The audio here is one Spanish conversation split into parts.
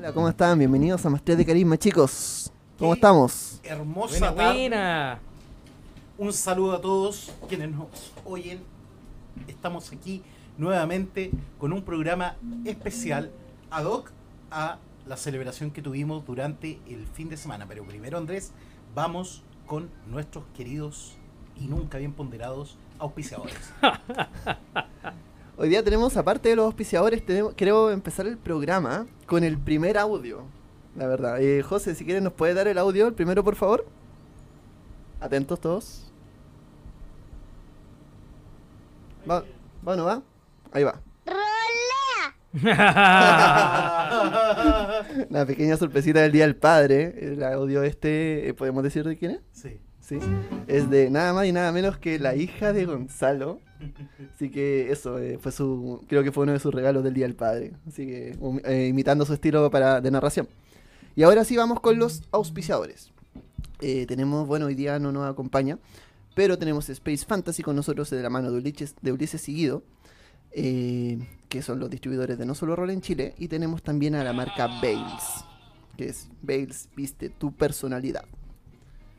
Hola, ¿cómo están? Bienvenidos a Maestría de Carisma, chicos. ¿Cómo estamos? Hermosa Buena, tarde. buena. Un saludo a todos quienes nos oyen. Estamos aquí nuevamente con un programa especial ad hoc a la celebración que tuvimos durante el fin de semana. Pero primero, Andrés, vamos con nuestros queridos y nunca bien ponderados auspiciadores. Hoy día tenemos, aparte de los auspiciadores, tenemos, quiero empezar el programa con el primer audio. La verdad. Eh, José, si quieres, ¿nos puede dar el audio, el primero, por favor? Atentos todos. Va, va no va? Ahí va. Una pequeña sorpresita del Día del Padre. El audio este, eh, ¿podemos decir de quién es? sí. Es de nada más y nada menos que la hija de Gonzalo. Así que eso, eh, fue su, creo que fue uno de sus regalos del Día del Padre. Así que um, eh, imitando su estilo para, de narración. Y ahora sí vamos con los auspiciadores. Eh, tenemos, bueno, hoy día no nos acompaña, pero tenemos Space Fantasy con nosotros de la mano de Ulises, de Ulises Seguido, que son los distribuidores de No Solo Rol en Chile. Y tenemos también a la marca Bales, que es Bales Viste tu personalidad.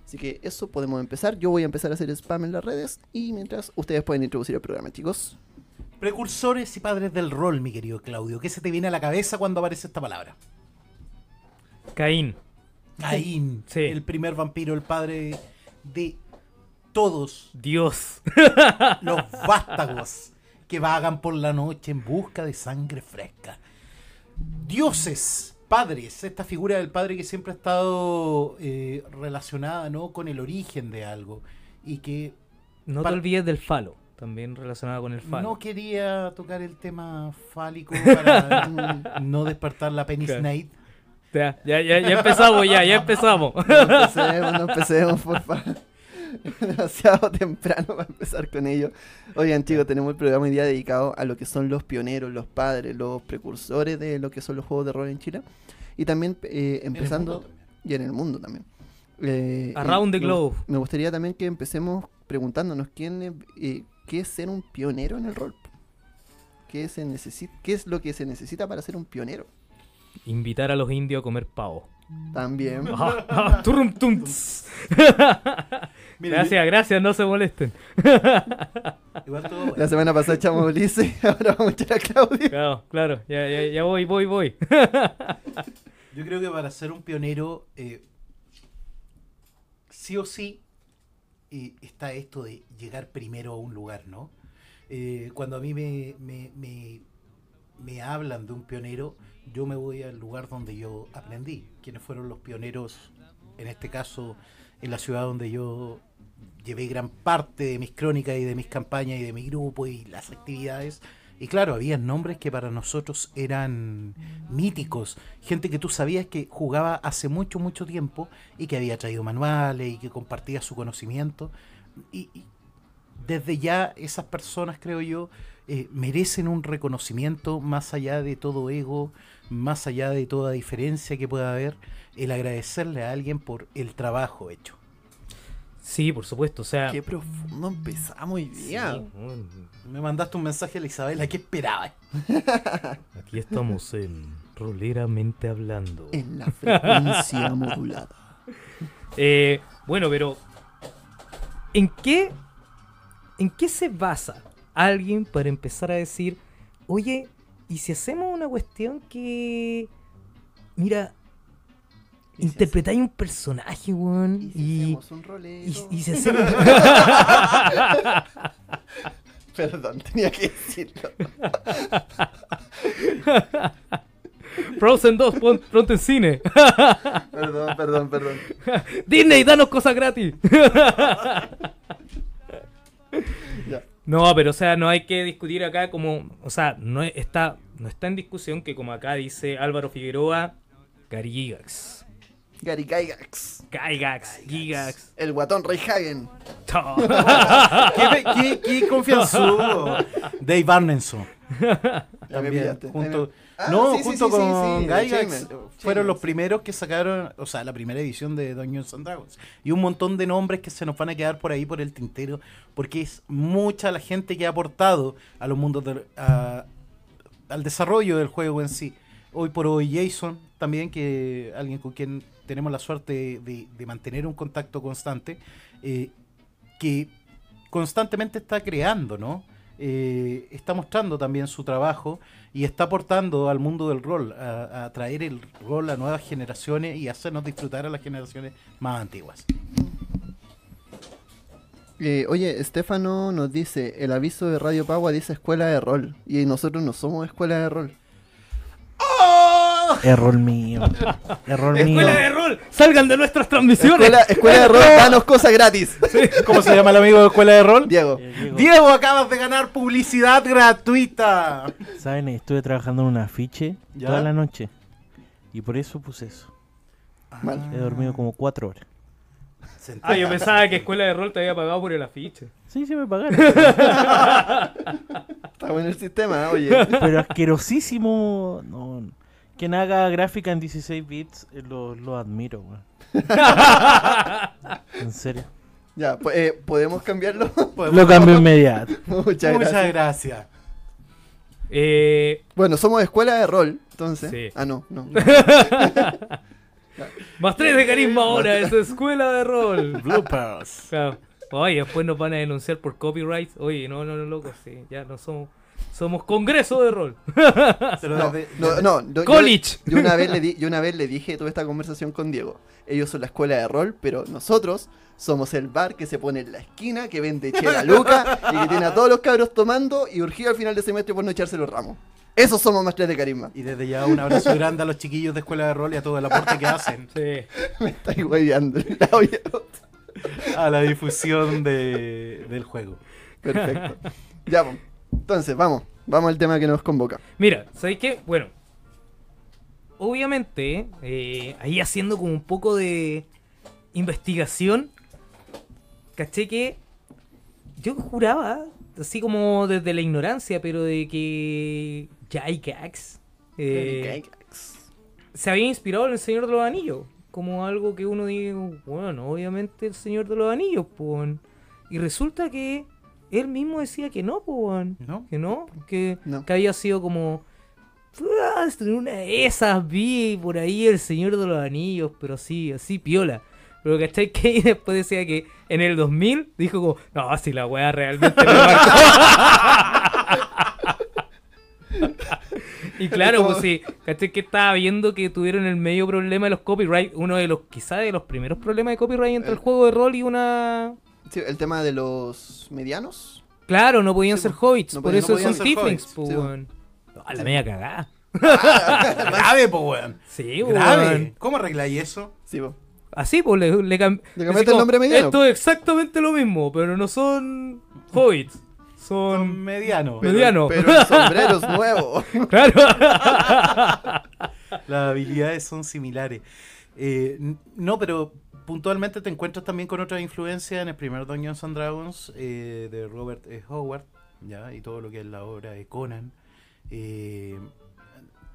Así que eso podemos empezar. Yo voy a empezar a hacer spam en las redes y mientras ustedes pueden introducir el programa, chicos. Precursores y padres del rol, mi querido Claudio. ¿Qué se te viene a la cabeza cuando aparece esta palabra? Caín. Caín, Sí. el primer vampiro, el padre de todos Dios. los vástagos que vagan por la noche en busca de sangre fresca. Dioses, padres, esta figura del padre que siempre ha estado eh, relacionada ¿no? con el origen de algo y que No te olvides del falo. También relacionado con el falo. no quería tocar el tema fálico para no despertar la penis Claro. night. Ya, ya, ya empezamos, ya, ya empezamos. No empecemos, no empecemos, por favor. Demasiado temprano para empezar con ello. Oigan, chicos, tenemos el programa hoy día dedicado a lo que son los pioneros, los padres, los precursores de lo que son los juegos de rol en Chile. Y también eh, empezando. y en el mundo también. Eh, Around the globe. Me gustaría también que empecemos preguntándonos quién es, eh, qué es ser un pionero en el rol. ¿Qué, se necesita, ¿Qué es lo que se necesita para ser un pionero? Invitar a los indios a comer pavo. También. Turrum, tum, tss. Mira, Gracias, gracias, no se molesten. yo- igual todo- La semana pasada echamos a Ulises, ahora vamos a echar a Claudio. Claro, claro, ya, ya, ya voy, voy, voy. Yo creo que para ser un pionero, eh, sí o sí, eh, está esto de llegar primero a un lugar, ¿no? Eh, cuando a mí me, me, me- me hablan de un pionero, yo me voy al lugar donde yo aprendí. Quienes fueron los pioneros, en este caso, en la ciudad donde yo llevé gran parte de mis crónicas y de mis campañas y de mi grupo y las actividades. Y claro, había nombres que para nosotros eran míticos, gente que tú sabías que jugaba hace mucho, mucho tiempo y que había traído manuales y que compartía su conocimiento. Y, desde ya esas personas, creo yo, eh, merecen un reconocimiento más allá de todo ego, más allá de toda diferencia que pueda haber, el agradecerle a alguien por el trabajo hecho. Sí, por supuesto, o sea. Qué profundo empezamos hoy día. sí, Me mandaste un mensaje a la Isabela, ¿qué esperaba? Aquí estamos en Roleramente Hablando. En la frecuencia modulada. Eh, bueno, pero ¿en qué en qué se basa alguien para empezar a decir, oye, ¿y si hacemos una cuestión que mira, ¿Y interpretáis un personaje, weón, ¿Y si y, hacemos un y, rolero? y si hacemos Perdón, tenía que decirlo. Frozen 2 pon- pronto en cine. Perdón, perdón, perdón. Disney, danos cosas gratis. No, pero o sea, no hay que discutir acá como, o sea, no es- está no está en discusión que como acá dice Álvaro Figueroa, Garigax. Gary Gygax. Gygax, Gigax. El guatón Rey Hagen. ¿Qué, qué, qué confianzudo? Dave me También, junto, Ah, no, sí, junto sí, con sí, Gygax, fueron los primeros que sacaron, o sea, la primera edición de Dungeons and Dragons. Y un montón de nombres que se nos van a quedar por ahí por el tintero, porque es mucha la gente que ha aportado a los mundos del- a- al desarrollo del juego en sí. Hoy por hoy Jason, también que alguien con quien tenemos la suerte de, de mantener un contacto constante, eh, que constantemente está creando, ¿no? Eh, está mostrando también su trabajo y está aportando al mundo del rol, a, a traer el rol a nuevas generaciones y hacernos disfrutar a las generaciones más antiguas. Eh, oye, Estefano nos dice, el aviso de Radio Pagua dice escuela de rol. Y nosotros no somos escuela de rol. Error mío. Error mío. Escuela de rol, salgan de nuestras transmisiones. Escuela, escuela de rol, danos cosas gratis. ¿Cómo se llama el amigo de Escuela de Rol? Diego. Eh, Diego, Diego, acabas de ganar publicidad gratuita. ¿Saben? Estuve trabajando en un afiche ¿Ya? toda la noche. Y por eso puse eso. Mal. He dormido como cuatro horas. Ah, yo pensaba que Escuela de Rol te había pagado por el afiche. Sí, sí me pagaron. Está bueno el sistema, oye. Pero asquerosísimo. No, quien haga gráfica en 16 bits, eh, lo, lo admiro, weón. En serio. Ya, po- eh, ¿podemos cambiarlo? Podemos- Lo cambio inmediato. Muchas Muchas gracias. gracias. Eh, Bueno, somos escuela de rol, entonces. Sí. Ah, no, no. más tres de carisma ahora, es Escuela de Rol. Bloopers. Claro. Oye, después nos van a denunciar por copyright. Oye, no, no, no, loco, sí, ya no somos. Somos Congreso de Rol. No, no, no, yo- College. Yo, una vez le di, yo una vez le dije tuve esta conversación con Diego. Ellos son la escuela de rol, pero nosotros somos el bar que se pone en la esquina, que vende chela luca y que tiene a todos los cabros tomando y urgido al final de semestre por no echarse los ramos. Esos somos más tres de carisma. Y desde ya un abrazo grande a los chiquillos de Escuela de Rol y a todo el aporte que hacen Sí. Me estáis hueveando. A la difusión de- del juego. Perfecto. Ya, pues. Entonces, vamos. Vamos al tema que nos convoca. Mira, ¿sabéis qué? Bueno, obviamente, eh, ahí haciendo como un poco de investigación, caché que yo juraba, así como desde la ignorancia, pero de que Gygax eh, se había inspirado en el Señor de los Anillos, como algo que uno diga, bueno, obviamente el Señor de los Anillos, pues. Y resulta que él mismo decía que no, pues. ¿No? Que no, que, No. que había sido como. "Ah, una de esas vi por ahí el Señor de los Anillos, pero sí, así piola. Pero ¿cachai? Que después decía que en el 2000 dijo como, no, si la weá realmente me marcó. y claro, pues sí, ¿cachai? Que estaba viendo que tuvieron el medio problema de los copyright, uno de los, quizá de los primeros problemas de copyright entre el Eh. juego de rol y una... Sí, el tema de los medianos. Claro, no podían Sí, ser hobbits, No por podían- eso no son tieflings, po, sí, po. weón. No, a la media cagada. Grave, po, weón. Sí, Grave. weón. ¿Cómo arregláis eso? Sí, po. Así, pues le, le, cam- Le cambiaste el como, nombre mediano. Esto es exactamente lo mismo, pero no son hobbits. Son Son. medianos. Pero- Mediano. Pero el sombrero es nuevo. Claro. Las habilidades son similares. Eh, no, pero puntualmente te encuentras también con otra influencia en el primer Dungeons and Dragons eh, de Robert E. Howard, ¿ya? y todo lo que es la obra de Conan. Eh,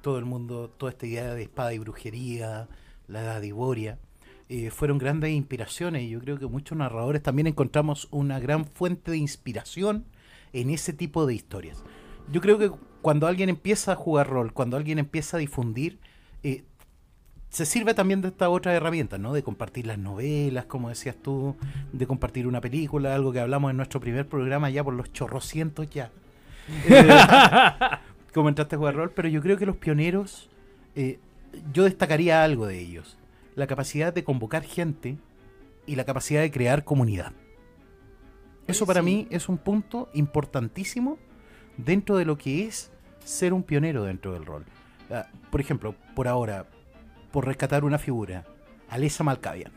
todo el mundo, toda esta idea de espada y brujería, la edad de Iboria, eh, fueron grandes inspiraciones y yo creo que muchos narradores también encontramos una gran fuente de inspiración en ese tipo de historias. Yo creo que cuando alguien empieza a jugar rol, cuando alguien empieza a difundir, se sirve también de esta otra herramienta, ¿no? De compartir las novelas, como decías tú, de compartir una película, algo que hablamos en nuestro primer programa ya por los chorrocientos ya. Eh, como entraste a jugar rol, pero yo creo que los pioneros, eh, yo destacaría algo de ellos. La capacidad de convocar gente y la capacidad de crear comunidad. Eso para Sí. mí es un punto importantísimo dentro de lo que es ser un pionero dentro del rol. Ah, por ejemplo, por ahora, por rescatar una figura, Alessa Malkavian.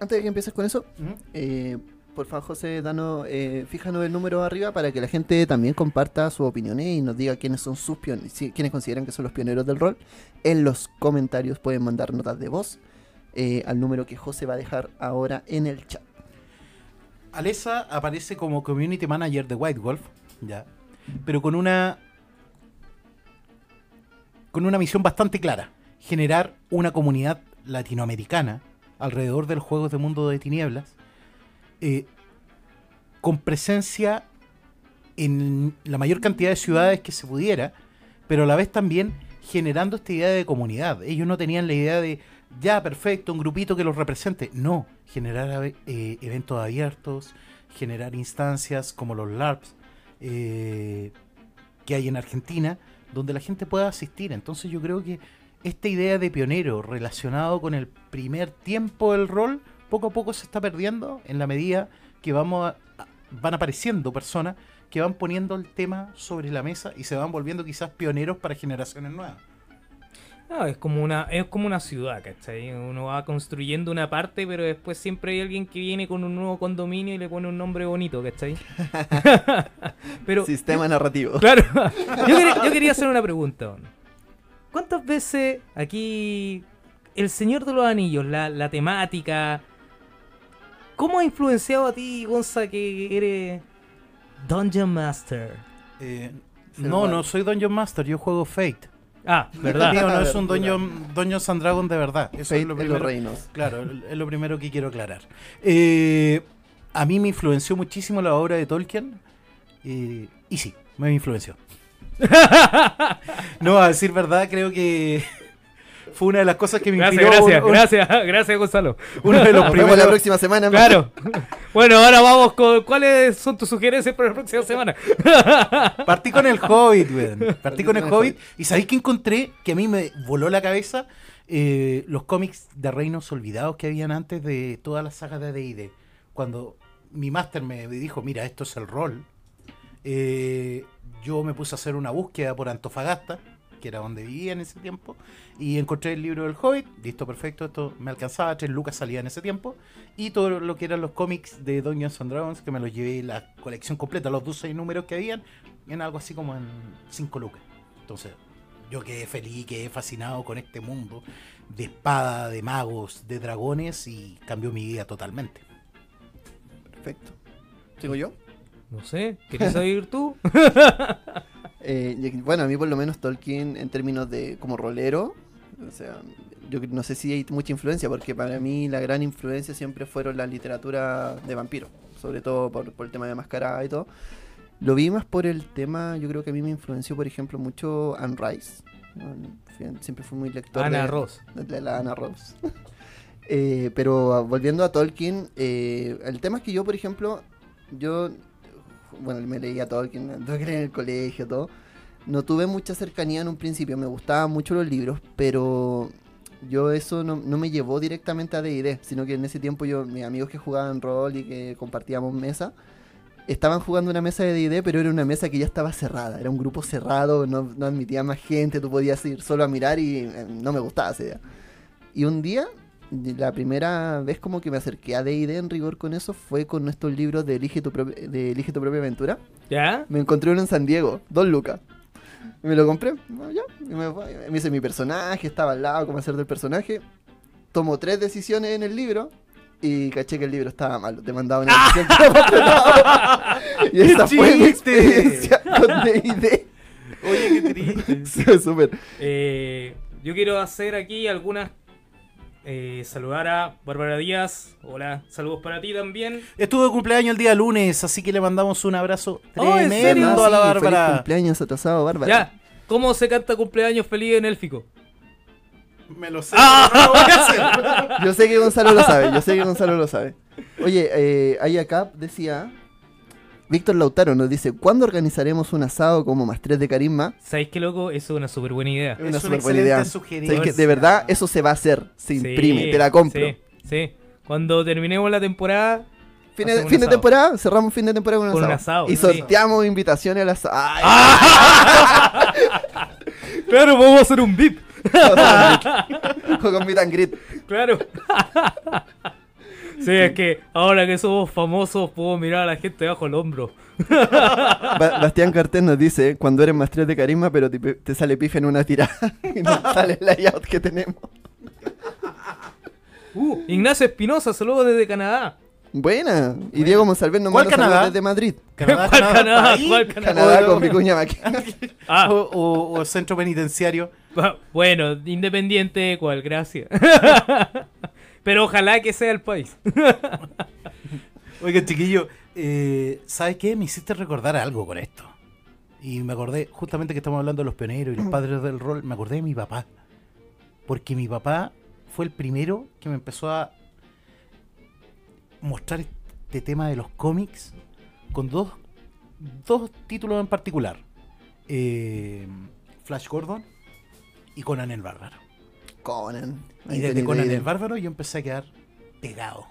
Antes de que empieces con eso, eh, por favor, José, danos, eh, fíjanos el número arriba para que la gente también comparta sus opiniones y nos diga quiénes son sus pioneros, quiénes consideran que son los pioneros del rol. En los comentarios pueden mandar notas de voz eh, al número que José va a dejar ahora en el chat. Alessa aparece como community manager de White Wolf, ya. pero con una con una misión bastante clara, generar una comunidad latinoamericana alrededor del juego de mundo de tinieblas, eh, con presencia en la mayor cantidad de ciudades que se pudiera, pero a la vez también generando esta idea de comunidad. Ellos no tenían la idea de, ya, perfecto, un grupito que los represente. No, generar eh, eventos abiertos, generar instancias como los LARPs eh, que hay en Argentina, donde la gente pueda asistir. Entonces yo creo que esta idea de pionero relacionado con el primer tiempo del rol, poco a poco se está perdiendo en la medida que vamos a- van apareciendo personas que van poniendo el tema sobre la mesa y se van volviendo quizás pioneros para generaciones nuevas. No, es como una, es como una ciudad, ¿cachai? Uno va construyendo una parte, pero después siempre hay alguien que viene con un nuevo condominio y le pone un nombre bonito, ¿cachai? pero, Sistema narrativo. claro, yo quería, yo quería hacer una pregunta. ¿Cuántas veces aquí El Señor de los Anillos, la, la temática, cómo ha influenciado a ti, Gonza, que eres Dungeon Master? Eh, no, no soy Dungeon Master, yo juego Fate. Ah, ¿verdad? mío no es un. Dungeon, Dungeons and Dragons de verdad. Eso Fate es lo en los primero. reinos. Claro, es lo primero que quiero aclarar. Eh, a mí me influenció muchísimo la obra de Tolkien. eh, y sí, me influenció. no, a decir verdad, creo que fue una de las cosas que me Gracias, inspiró. gracias, un- un- gracias, gracias, Gonzalo. Uno de los Nos vemos la primeros. próxima semana. Claro. Bueno, ahora vamos con cuáles son tus sugerencias para la próxima semana. Partí con el Hobbit, weón. Partí con el Hobbit. Y sabéis que encontré que a mí me voló la cabeza Eh, los cómics de Reinos Olvidados que habían antes de toda la saga de D&D. Cuando mi máster me dijo, mira, esto es el rol. Eh, yo me puse a hacer una búsqueda por Antofagasta, que era donde vivía en ese tiempo, y encontré el libro del Hobbit, listo, perfecto, esto me alcanzaba, tres lucas salía en ese tiempo, y todo lo que eran los cómics de Dungeons and Dragons, que me los llevé la colección completa, los 12 números que habían, en algo así como en 5 lucas. Entonces, yo quedé feliz, quedé fascinado con este mundo de espada, de magos, de dragones, y cambió mi vida totalmente. Perfecto. ¿Sigo yo? No sé, ¿querés saber tú? Eh, bueno, a mí por lo menos Tolkien en términos de como rolero, o sea, yo no sé si hay mucha influencia, porque para mí la gran influencia siempre fueron la literatura de vampiros, sobre todo por, por el tema de mascarada y todo. Lo vi más por el tema, yo creo que a mí me influenció, por ejemplo, mucho Anne Rice. Siempre fui muy lector Ana de, Ross. de la Ana Ross. Eh, pero ah, volviendo a Tolkien, eh, el tema es que yo, por ejemplo, yo, bueno, me leía Tolkien, Tolkien en el colegio, todo. No tuve mucha cercanía en un principio, me gustaban mucho los libros, pero yo eso no, me llevó directamente a D&D, sino que en ese tiempo yo, mis amigos que jugaban rol y que compartíamos mesa, estaban jugando una mesa de D&D, pero era una mesa que ya estaba cerrada, era un grupo cerrado, no, no admitía más gente, tú podías ir solo a mirar y eh, no me gustaba esa idea. Y un día, la primera vez como que me acerqué a D&D en rigor con eso fue con estos libros de Elige tu, de Elige tu propia aventura. ¿Ya? Me encontré uno en San Diego, dos lucas. Me lo compré, bueno, ya, y me, me hice mi personaje, estaba al lado, cómo hacer del personaje. Tomo tres decisiones en el libro y caché que el libro estaba malo. Te mandaba una decisión. Y esa fue mi chiste! experiencia con D&D. Oye, qué triste. Súper. Eh, yo quiero hacer aquí algunas. Eh, saludar a Bárbara Díaz. Hola, saludos para ti también. Estuvo de cumpleaños el día lunes, así que le mandamos un abrazo Oh, tremendo a la sí, Feliz Bárbara. cumpleaños atrasado, Bárbara. Ya, ¿cómo se canta cumpleaños feliz en élfico? Me lo sé. Ah. no lo voy a hacer. Yo sé que Gonzalo lo sabe, yo sé que Gonzalo lo sabe. Oye, eh, ahí acá decía, Víctor Lautaro nos dice, ¿cuándo organizaremos un asado como más tres de carisma? ¿Sabéis qué loco? Eso es una súper buena idea. Es una una súper buena excelente idea. sugerencia. ¿Sabes que de verdad eso se va a hacer, se Sí, imprime, te la compro. Sí, sí. Cuando terminemos la temporada. Fin, de, fin asado. temporada, cerramos fin de temporada con un Con un asado. asado, y sí. Ah. sorteamos invitaciones al asado. Ay, Claro, vamos a hacer un VIP. con meet and greet. Claro. Sí, es que ahora que somos famosos puedo mirar a la gente bajo el hombro. Ba- Bastián Cartel nos dice, cuando eres más tres de carisma, pero te, te sale pife en una tirada y no sale el layout que tenemos. Uh, Ignacio Espinosa, saludos desde Canadá. Buena. Y Diego Monsalve nos ¿Cuál manda Canadá? saludos desde Madrid. Canadá, ¿Cuál Canadá, ¿Cuál Canadá? Canadá con Vicuña Maquena. Ah, o, o- o centro penitenciario. bu- bueno, independiente, cual, gracias. Pero ojalá que sea el país. Oiga, chiquillo, eh, ¿sabes qué? Me hiciste recordar algo con esto. Y me acordé, justamente que estamos hablando de los pioneros y los padres del rol, me acordé de mi papá. Porque mi papá fue el primero que me empezó a mostrar este tema de los cómics con dos, dos títulos en particular. Eh, Flash Gordon y Conan el Bárbaro. Conan. Y desde Conan el. Bárbaro yo empecé a quedar pegado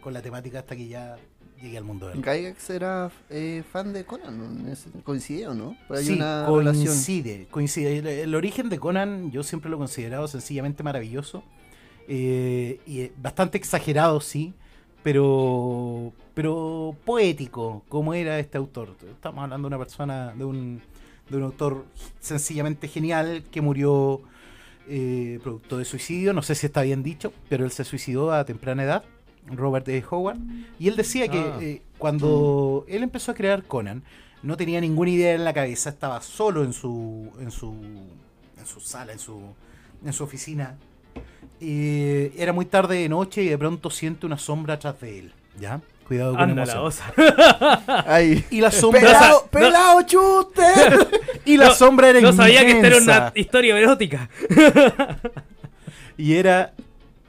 con la temática hasta que ya llegué al mundo del. Gygax era eh, fan de Conan, ¿coincidieron, no? Ahí Sí, una relación. coincide, coincide. El, el origen de Conan yo siempre lo he considerado sencillamente maravilloso. eh, y eh, bastante exagerado, sí, pero, pero poético, como era este autor. Estamos hablando de una persona, de un, de un autor sencillamente genial que murió eh, producto de suicidio, no sé si está bien dicho, pero él se suicidó a temprana edad, Robert E. Howard, y él decía que Ah. eh, cuando él empezó a crear Conan, no tenía ninguna idea en la cabeza, estaba solo en su, en su, en su sala, en su, en su oficina. Y era muy tarde de noche y de pronto siente una sombra atrás de él. ¿Ya? Cuidado con Anda la emoción. osa. Ay. Y la sombra. ¡Pelado, chute! y la No- sombra era No sabía que esta era una historia erótica. Y era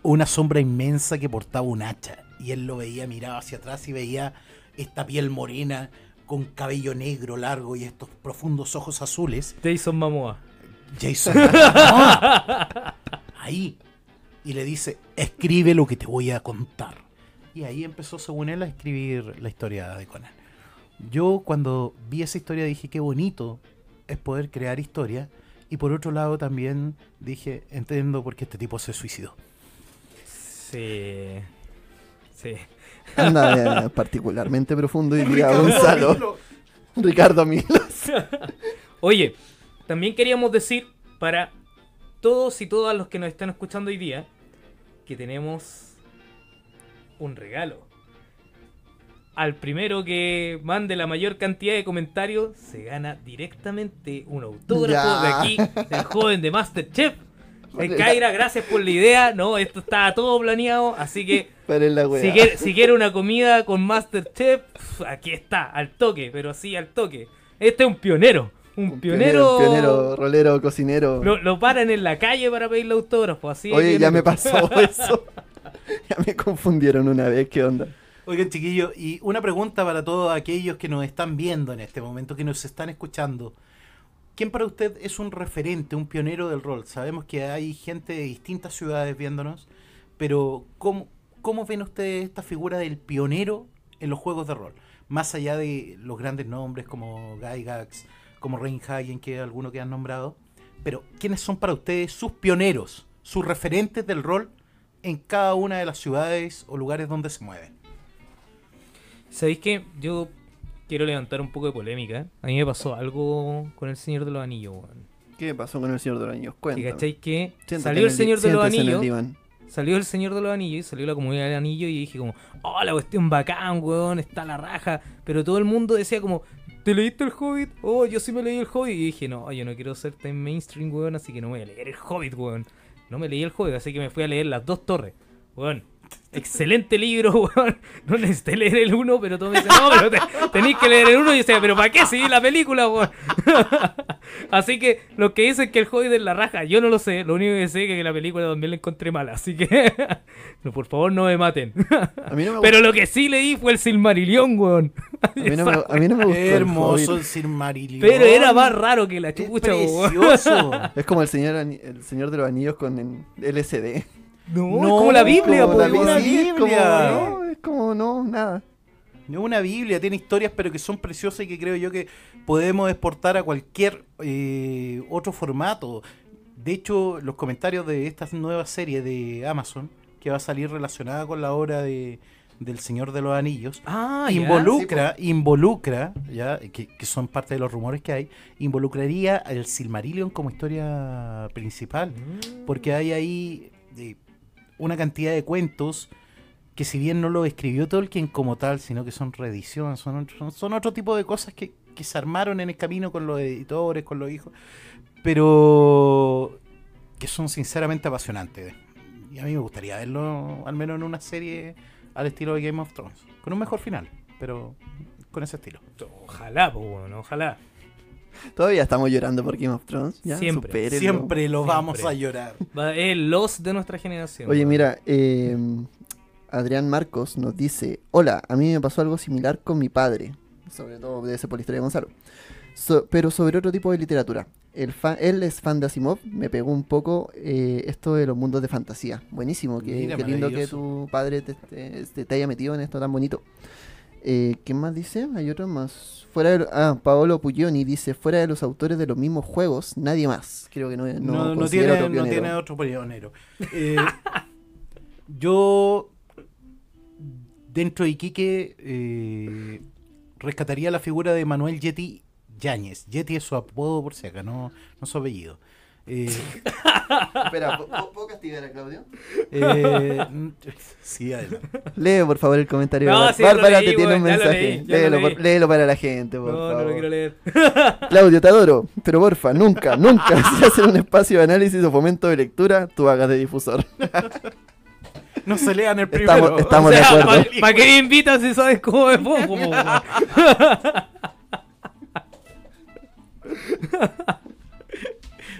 una sombra inmensa que portaba un hacha. Y él lo veía, miraba hacia atrás y veía esta piel morena con cabello negro largo y estos profundos ojos azules. Jason Momoa. Jason. Momoa. Ahí. Y le dice, escribe lo que te voy a contar. Y ahí empezó, según él, a escribir la historia de Conan. Yo cuando vi esa historia dije, qué bonito es poder crear historia. Y por otro lado también dije, entiendo por qué este tipo se suicidó. Sí. Sí. Anda eh, particularmente profundo y día Gonzalo. Ricardo Milos. Oye, también queríamos decir para todos y todas los que nos están escuchando hoy día que tenemos un regalo. Al primero que mande la mayor cantidad de comentarios se gana directamente un autógrafo Ya. de aquí del joven de Masterchef. Eh, Vale. Kaira, gracias por la idea. No, esto estaba todo planeado, así que si quiere, si quiere una comida con Masterchef, aquí está, al toque, pero así al toque. Este es un pionero. Un, Un pionero. Un pionero, rolero, cocinero. Lo, lo paran en la calle para pedirle autógrafo, así. Oye, ya me pasó eso. Me confundieron una vez, ¿qué onda? Oigan, chiquillos, y una pregunta para todos aquellos que nos están viendo en este momento, que nos están escuchando. ¿Quién para usted es un referente, un pionero del rol? Sabemos que hay gente de distintas ciudades viéndonos, pero ¿cómo, cómo ven ustedes esta figura del pionero en los juegos de rol? Más allá de los grandes nombres como Gygax, como Reinhagen, que es alguno que han nombrado, pero ¿quiénes son para ustedes sus pioneros, sus referentes del rol en cada una de las ciudades o lugares donde se mueven? ¿Sabéis qué? Yo quiero levantar un poco de polémica. A mí me pasó algo con el Señor de los Anillos, weón. ¿Qué pasó con el Señor de los Anillos? ¿Y Cuéntame. cacháis que Siéntate salió en el Señor de los el Anillos? Salió el Señor de los Anillos y salió la comunidad del anillo y dije como, oh, la cuestión bacán, weón, está la raja. Pero todo el mundo decía como, ¿te leíste el Hobbit? Oh, yo sí me leí el Hobbit. Y dije, no, yo no quiero ser tan mainstream, weón, así que no me voy a leer el Hobbit, weón. No me leí el Hobbit, así que me fui a leer las dos torres. Weón, excelente libro, weón. No necesité leer el uno, pero todos me dicen, no, pero te- tenéis que leer el uno. Y yo decía, ¿pero para qué? Si vi la película, weón. Así que los que dicen que el Hobbit es la raja, yo no lo sé. Lo único que sé es que la película también la encontré mala. Así que, no, por favor, no me maten. A mí no me, Pero lo que sí leí fue el Silmarillion, weón. a mí no me, a mí no me gustó. el Hermoso Hobbit. el Silmarillion. Pero era más raro que la Es chucha, weón. Es como el señor, el señor de los Anillos con el LSD. No, No, es como la Biblia, Como la una Biblia, es como, Biblia. no, es como, no, nada. Es una Biblia, tiene historias, pero que son preciosas y que creo yo que podemos exportar a cualquier eh, otro formato. De hecho, los comentarios de esta nueva serie de Amazon, que va a salir relacionada con la obra de, del Señor de los Anillos, Ah, involucra, involucra, ya, que, que son parte de los rumores que hay, involucraría al Silmarillion como historia principal. Mm. porque hay ahí eh, una cantidad de cuentos que si bien no lo escribió Tolkien como tal, sino que son reediciones, son, son, son otro tipo de cosas que, que se armaron en el camino con los editores, con los hijos, pero que son sinceramente apasionantes. Y a mí me gustaría verlo al menos en una serie al estilo de Game of Thrones, con un mejor final, pero con ese estilo. Ojalá, pues, bueno, ojalá. Todavía estamos llorando por Game of Thrones. Ya, Siempre, supérenlo. Siempre lo Siempre. vamos a llorar. Va- Es el los de nuestra generación. Oye, mira, eh, Adrián Marcos nos dice: Hola, a mí me pasó algo similar con mi padre. Sobre todo debe ser por la historia de Gonzalo. So- pero sobre otro tipo de literatura. El fa- él es fan de Asimov. Me pegó un poco eh, esto de los mundos de fantasía. Buenísimo. Qué, Mira, qué lindo que tu padre te- te- te haya metido en esto tan bonito. Eh, ¿Qué más dice? Hay otro más. Fuera de, ah, Paolo Puglioni dice: Fuera de los autores de los mismos juegos, nadie más. Creo que no, no, No, no considera tiene, otro no tiene otro pionero. Eh, yo, dentro de Iquique, eh, rescataría la figura de Manuel Yeti Yáñez. Yeti es su apodo por si acá, no, no su apellido. Eh, Espera, ¿pu- pu- ¿puedo castigar a Claudio? eh, sí, adelante. Lee por favor el comentario. No, Bár- sí, Bárbara leí, te tiene un mensaje. leí, léelo, por- léelo para la gente, por No, no favor. lo quiero leer. Claudio, te adoro, pero porfa, nunca, nunca, si hacer un espacio de análisis o fomento de lectura, tú hagas de difusor. No se lean el Estamos- primero. estamos- O de sea, acuerdo. ¿Para qué me invitas si sabes cómo me pongo?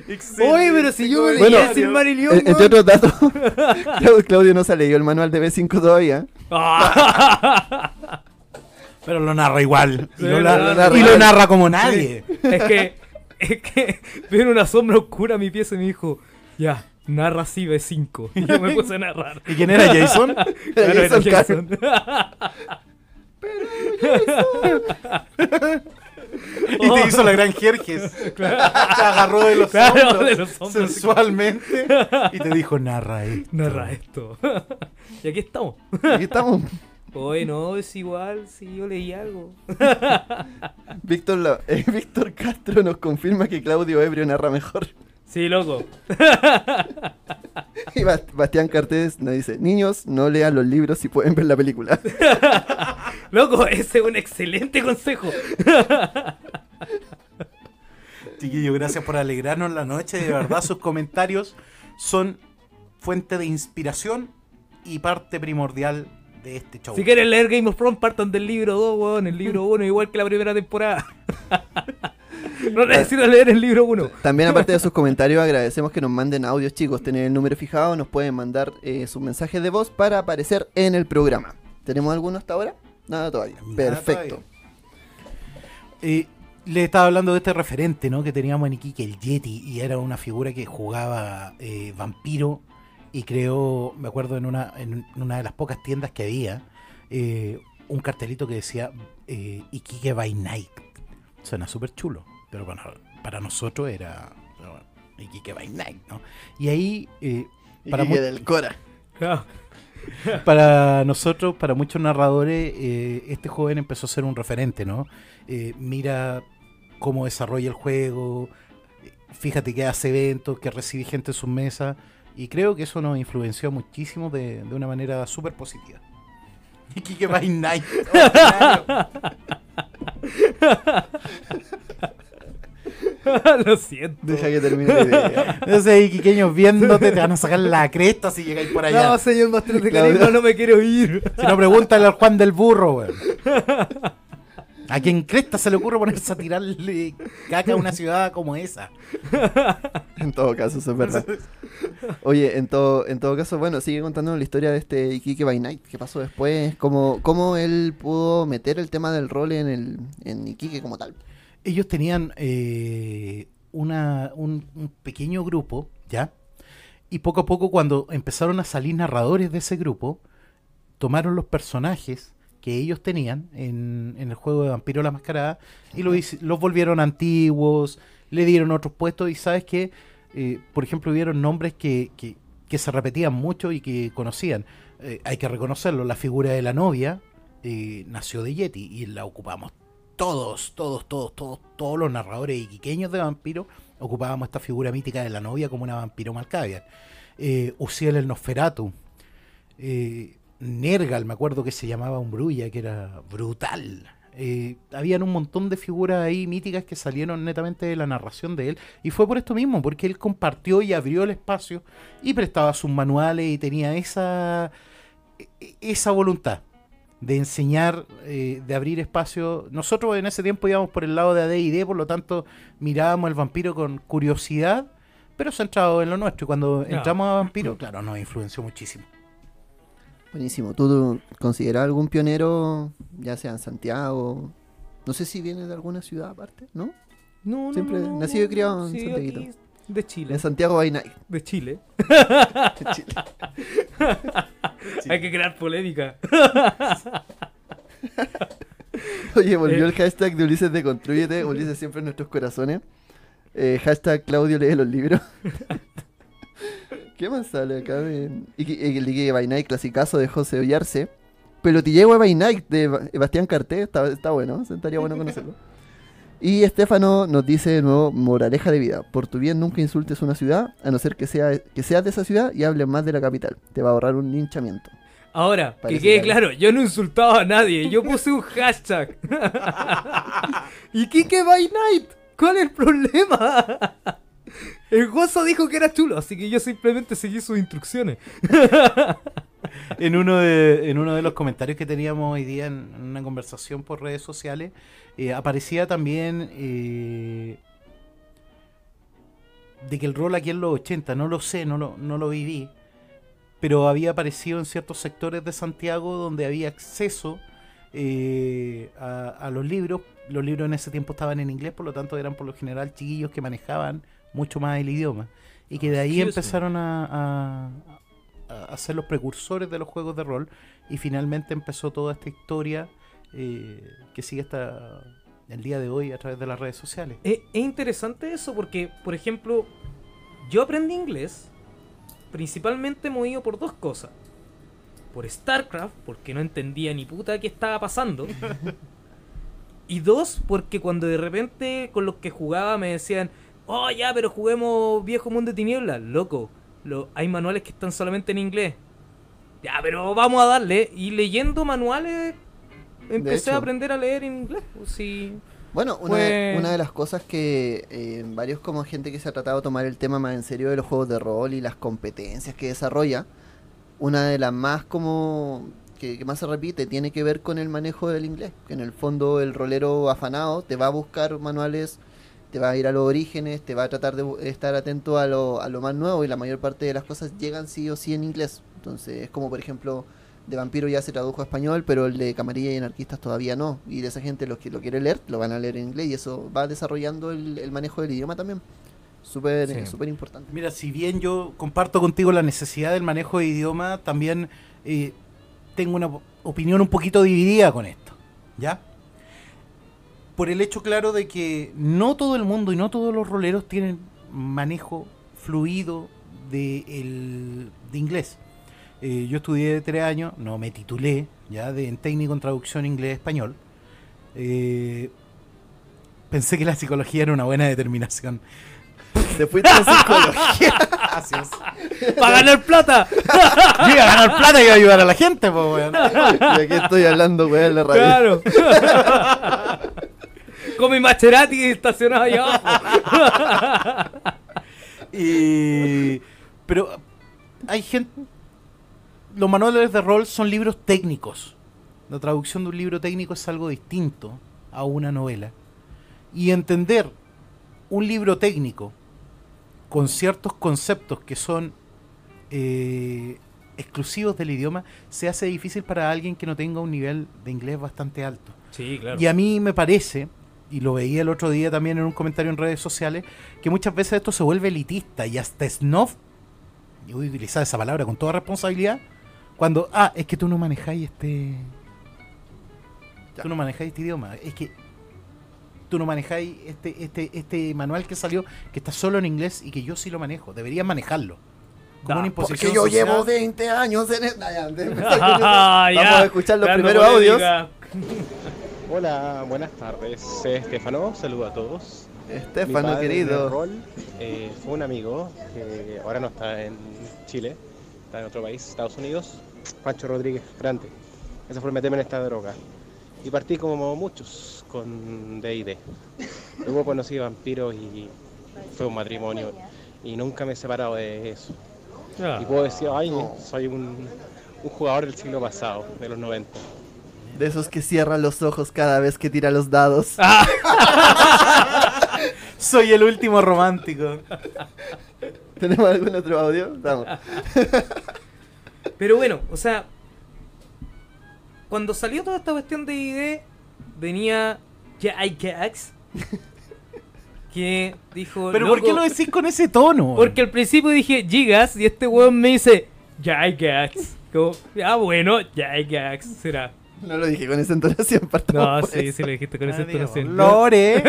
Excelente Oye, pero si yo me Bueno, leía sin Marillion, Eh, Entre otros datos, Claudio- no se leído el manual de B5 todavía. Pero lo narra igual. Y, lo, narra y igual. lo narra como nadie. Es que, es que vieron una sombra oscura a mi pieza y me dijo, ya, narra así B5. Y yo me puse a narrar. ¿Y quién era Jason? Claro, era Jason Jason. Y te hizo la gran Jerjes. Te agarró de los Claro, hombros de los hombros. sensualmente y te dijo, narra esto. Narra esto. y aquí estamos. Aquí estamos. Oye, no, es igual si yo leí algo. Víctor, La- eh, Víctor Castro nos confirma que Claudio Ebrio narra mejor. Sí, loco. Y Bast- Bastián Cartés nos dice, niños, no lean los libros si pueden ver la película. Loco, ese es un excelente consejo. Chiquillo, gracias por alegrarnos la noche. De verdad, sus comentarios son fuente de inspiración y parte primordial de este show. Si quieren leer Game of Thrones, partan del libro 2, weón. El libro 1, igual que la primera temporada. no necesitan leer el libro 1. También aparte de sus comentarios agradecemos que nos manden audios chicos, tener el número fijado, nos pueden mandar eh, sus mensajes de voz para aparecer en el programa. ¿Tenemos alguno hasta ahora? Nada todavía. Nada Perfecto. todavía. Eh, le estaba hablando de este referente, ¿no? Que teníamos en Iquique, el Yeti, y era una figura que jugaba eh, vampiro y creó, me acuerdo, en una, en una de las pocas tiendas que había, eh, un cartelito que decía eh, Iquique by Night. Suena súper chulo, pero para, para nosotros era bueno, Iquique by Night, ¿no? Y ahí, eh, para, Quique mu- del Cora. para nosotros, para muchos narradores, eh, este joven empezó a ser un referente, ¿no? Eh, mira cómo desarrolla el juego, fíjate que hace eventos, que recibe gente en sus mesas, y creo que eso nos influenció muchísimo de, de una manera súper positiva. Y Kike by Night. Lo siento. Deja que termine la idea. Esos iquiqueños viéndote te van a sacar la cresta si llegáis por allá. No, señor Master de. Carisma, no me quiero ir. Si no, pregúntale al Juan del Burro, weón. ¿A quién cresta se le ocurre ponerse a tirarle caca a una ciudad como esa? En todo caso, eso es verdad. Oye, en todo, en todo caso, bueno, sigue contándonos la historia de este Iquique by Night. ¿Qué pasó después? ¿Cómo, cómo él pudo meter el tema del rol en, el, en Iquique como tal? Ellos tenían eh, una, un, un pequeño grupo, ¿ya? Y poco a poco, cuando empezaron a salir narradores de ese grupo, tomaron los personajes que ellos tenían en, en el juego de Vampiro la Mascarada y lo los volvieron antiguos, le dieron otros puestos y sabes que, eh, por ejemplo, hubieron nombres que, que- que se repetían mucho y que conocían. Eh, hay que reconocerlo, la figura de la novia eh, nació de Yeti y la ocupamos todos, todos, todos, todos, todos los narradores iquiqueños de vampiro ocupábamos esta figura mítica de la novia como una vampiro malcavia. Eh, Uciel el Nosferatu. Eh, Nergal, me acuerdo que se llamaba un Brulla, que era brutal. Eh, habían un montón de figuras ahí míticas que salieron netamente de la narración de él. Y fue por esto mismo, porque él compartió y abrió el espacio y prestaba sus manuales y tenía esa, e- esa voluntad de enseñar, eh, de abrir espacio. Nosotros en ese tiempo íbamos por el lado de AD&D, por lo tanto mirábamos el vampiro con curiosidad, pero centrado en lo nuestro. Y cuando entramos a vampiro, claro, nos influenció muchísimo. Buenísimo. ¿Tú, consideras algún pionero, ya sea en Santiago? No sé si viene de alguna ciudad aparte, ¿no? No, no, Siempre no, no, nacido y criado en sí, Santiaguito. aquí De Chile. En Santiago by Night. De Chile. Chile. Hay que crear polémica. Oye, volvió Eh. el hashtag de Ulises de Construyete. Ulises siempre en nuestros corazones. Eh, hashtag Claudio lee los libros. ¿Qué más sale acá? de- Y el Ligue by Night, clasicazo de José Ollarse. Pelotillego by Night de Ba- Bastián Carté. Está, está bueno, estaría bueno conocerlo. Y Estefano nos dice de nuevo, moraleja de vida. Por tu bien nunca insultes una ciudad, a no ser que, sea, que seas de esa ciudad y hables más de la capital. Te va a ahorrar un linchamiento. Ahora, Parece que quede claro. claro, yo no insultaba a nadie, yo puse un hashtag. ¿Y Kike by Night? ¿Cuál es el problema? El gozo dijo que era chulo, así que yo simplemente seguí sus instrucciones. en uno de, en uno de los comentarios que teníamos hoy día en, una conversación por redes sociales, eh, aparecía también eh, de que el rol aquí en los 80, no lo sé, no lo, no lo viví, pero había aparecido en ciertos sectores de Santiago donde había acceso eh, a, a los libros. Los libros en ese tiempo estaban en inglés, por lo tanto eran por lo general chiquillos que manejaban mucho más el idioma. Y que de ahí empezaron a, a- a- a ser los precursores de los juegos de rol. Y finalmente empezó toda esta historia eh, que sigue hasta el día de hoy a través de las redes sociales. Es, es interesante eso porque, por ejemplo, yo aprendí inglés principalmente movido por dos cosas. Por StarCraft, porque no entendía ni puta qué estaba pasando. y dos, porque cuando de repente con los que jugaba me decían, oh ya, pero juguemos Viejo Mundo de Tinieblas. Loco, lo, hay manuales que están solamente en inglés. Ya, pero vamos a darle. Y leyendo manuales, empecé a aprender a leer en inglés. Pues, sí. Bueno, una, de, una de las cosas que eh, varios como gente que se ha tratado de tomar el tema más en serio de los juegos de rol y las competencias que desarrolla, una de las más como que, que más se repite tiene que ver con el manejo del inglés, que en el fondo el rolero afanado te va a buscar manuales, te va a ir a los orígenes, te va a tratar de estar atento a lo, a lo más nuevo y la mayor parte de las cosas llegan sí o sí en inglés. Entonces es como por ejemplo de Vampiro ya se tradujo a español, pero el de Camarilla y Anarquistas todavía no. Y de esa gente, los que lo quiere leer, lo van a leer en inglés y eso va desarrollando el, el manejo del idioma también. Súper Sí. súper importante. Mira, si bien yo comparto contigo la necesidad del manejo de idioma, también eh, tengo una opinión un poquito dividida con esto. ¿Ya? Por el hecho claro de que no todo el mundo y no todos los roleros tienen manejo fluido de, el- de inglés. Eh, yo estudié tres años, no me titulé, ya, de, en técnico en traducción inglés-español. Eh, pensé que la psicología era una buena determinación. Te fuiste a psicología. Gracias. ¡Para ganar plata! Yo iba a ganar plata y iba a ayudar a la gente, pues, weón. y aquí estoy hablando, weón, en la radio. Claro. Mi Maserati estacionado allá abajo. Y... Pero hay gente... Los manuales de rol son libros técnicos. La traducción de un libro técnico es algo distinto a una novela. Y entender un libro técnico con ciertos conceptos que son eh, exclusivos del idioma se hace difícil para alguien que no tenga un nivel de inglés bastante alto. Sí, claro. Y a mí me parece, y lo veía el otro día también en un comentario en redes sociales, que muchas veces esto se vuelve elitista y hasta snob, y voy a utilizar esa palabra con toda responsabilidad, cuando, ah, es que tú no manejáis este... Tú no manejáis este idioma, es que tú no manejáis este, este, este manual que salió, que está solo en inglés y que yo sí lo manejo, deberías manejarlo. Como Da, una Porque imposición yo social. llevo 20 años en el... Ya, Vamos ya. a escuchar los primeros audios. Hola, buenas tardes. Soy Estefano, saludo a todos. Mi Estefano, padre de querido. rol eh, fue un amigo que ahora no está en Chile, está en otro país, Estados Unidos. Pancho Rodríguez, grande. Esa fue meterme en esta droga. Y partí como muchos con D&D. Luego conocí vampiros y fue un matrimonio. Y nunca me he separado de eso. Ah. Y puedo decir, ay, soy un, un jugador del siglo pasado, de los 90. De esos que cierran los ojos cada vez que tira los dados. Soy el último romántico. ¿Tenemos algún otro audio? Vamos. Pero bueno, o sea, cuando salió toda esta cuestión de ID, venía Jax que dijo. Pero ¿por qué lo decís con ese tono? Porque al principio dije Gigas y este weón me dice Jax. Como, ah, bueno, Jax será. No lo dije con esa entonación, No, sí, eso. sí lo dijiste con esa Ah, digo, entonación. Lore.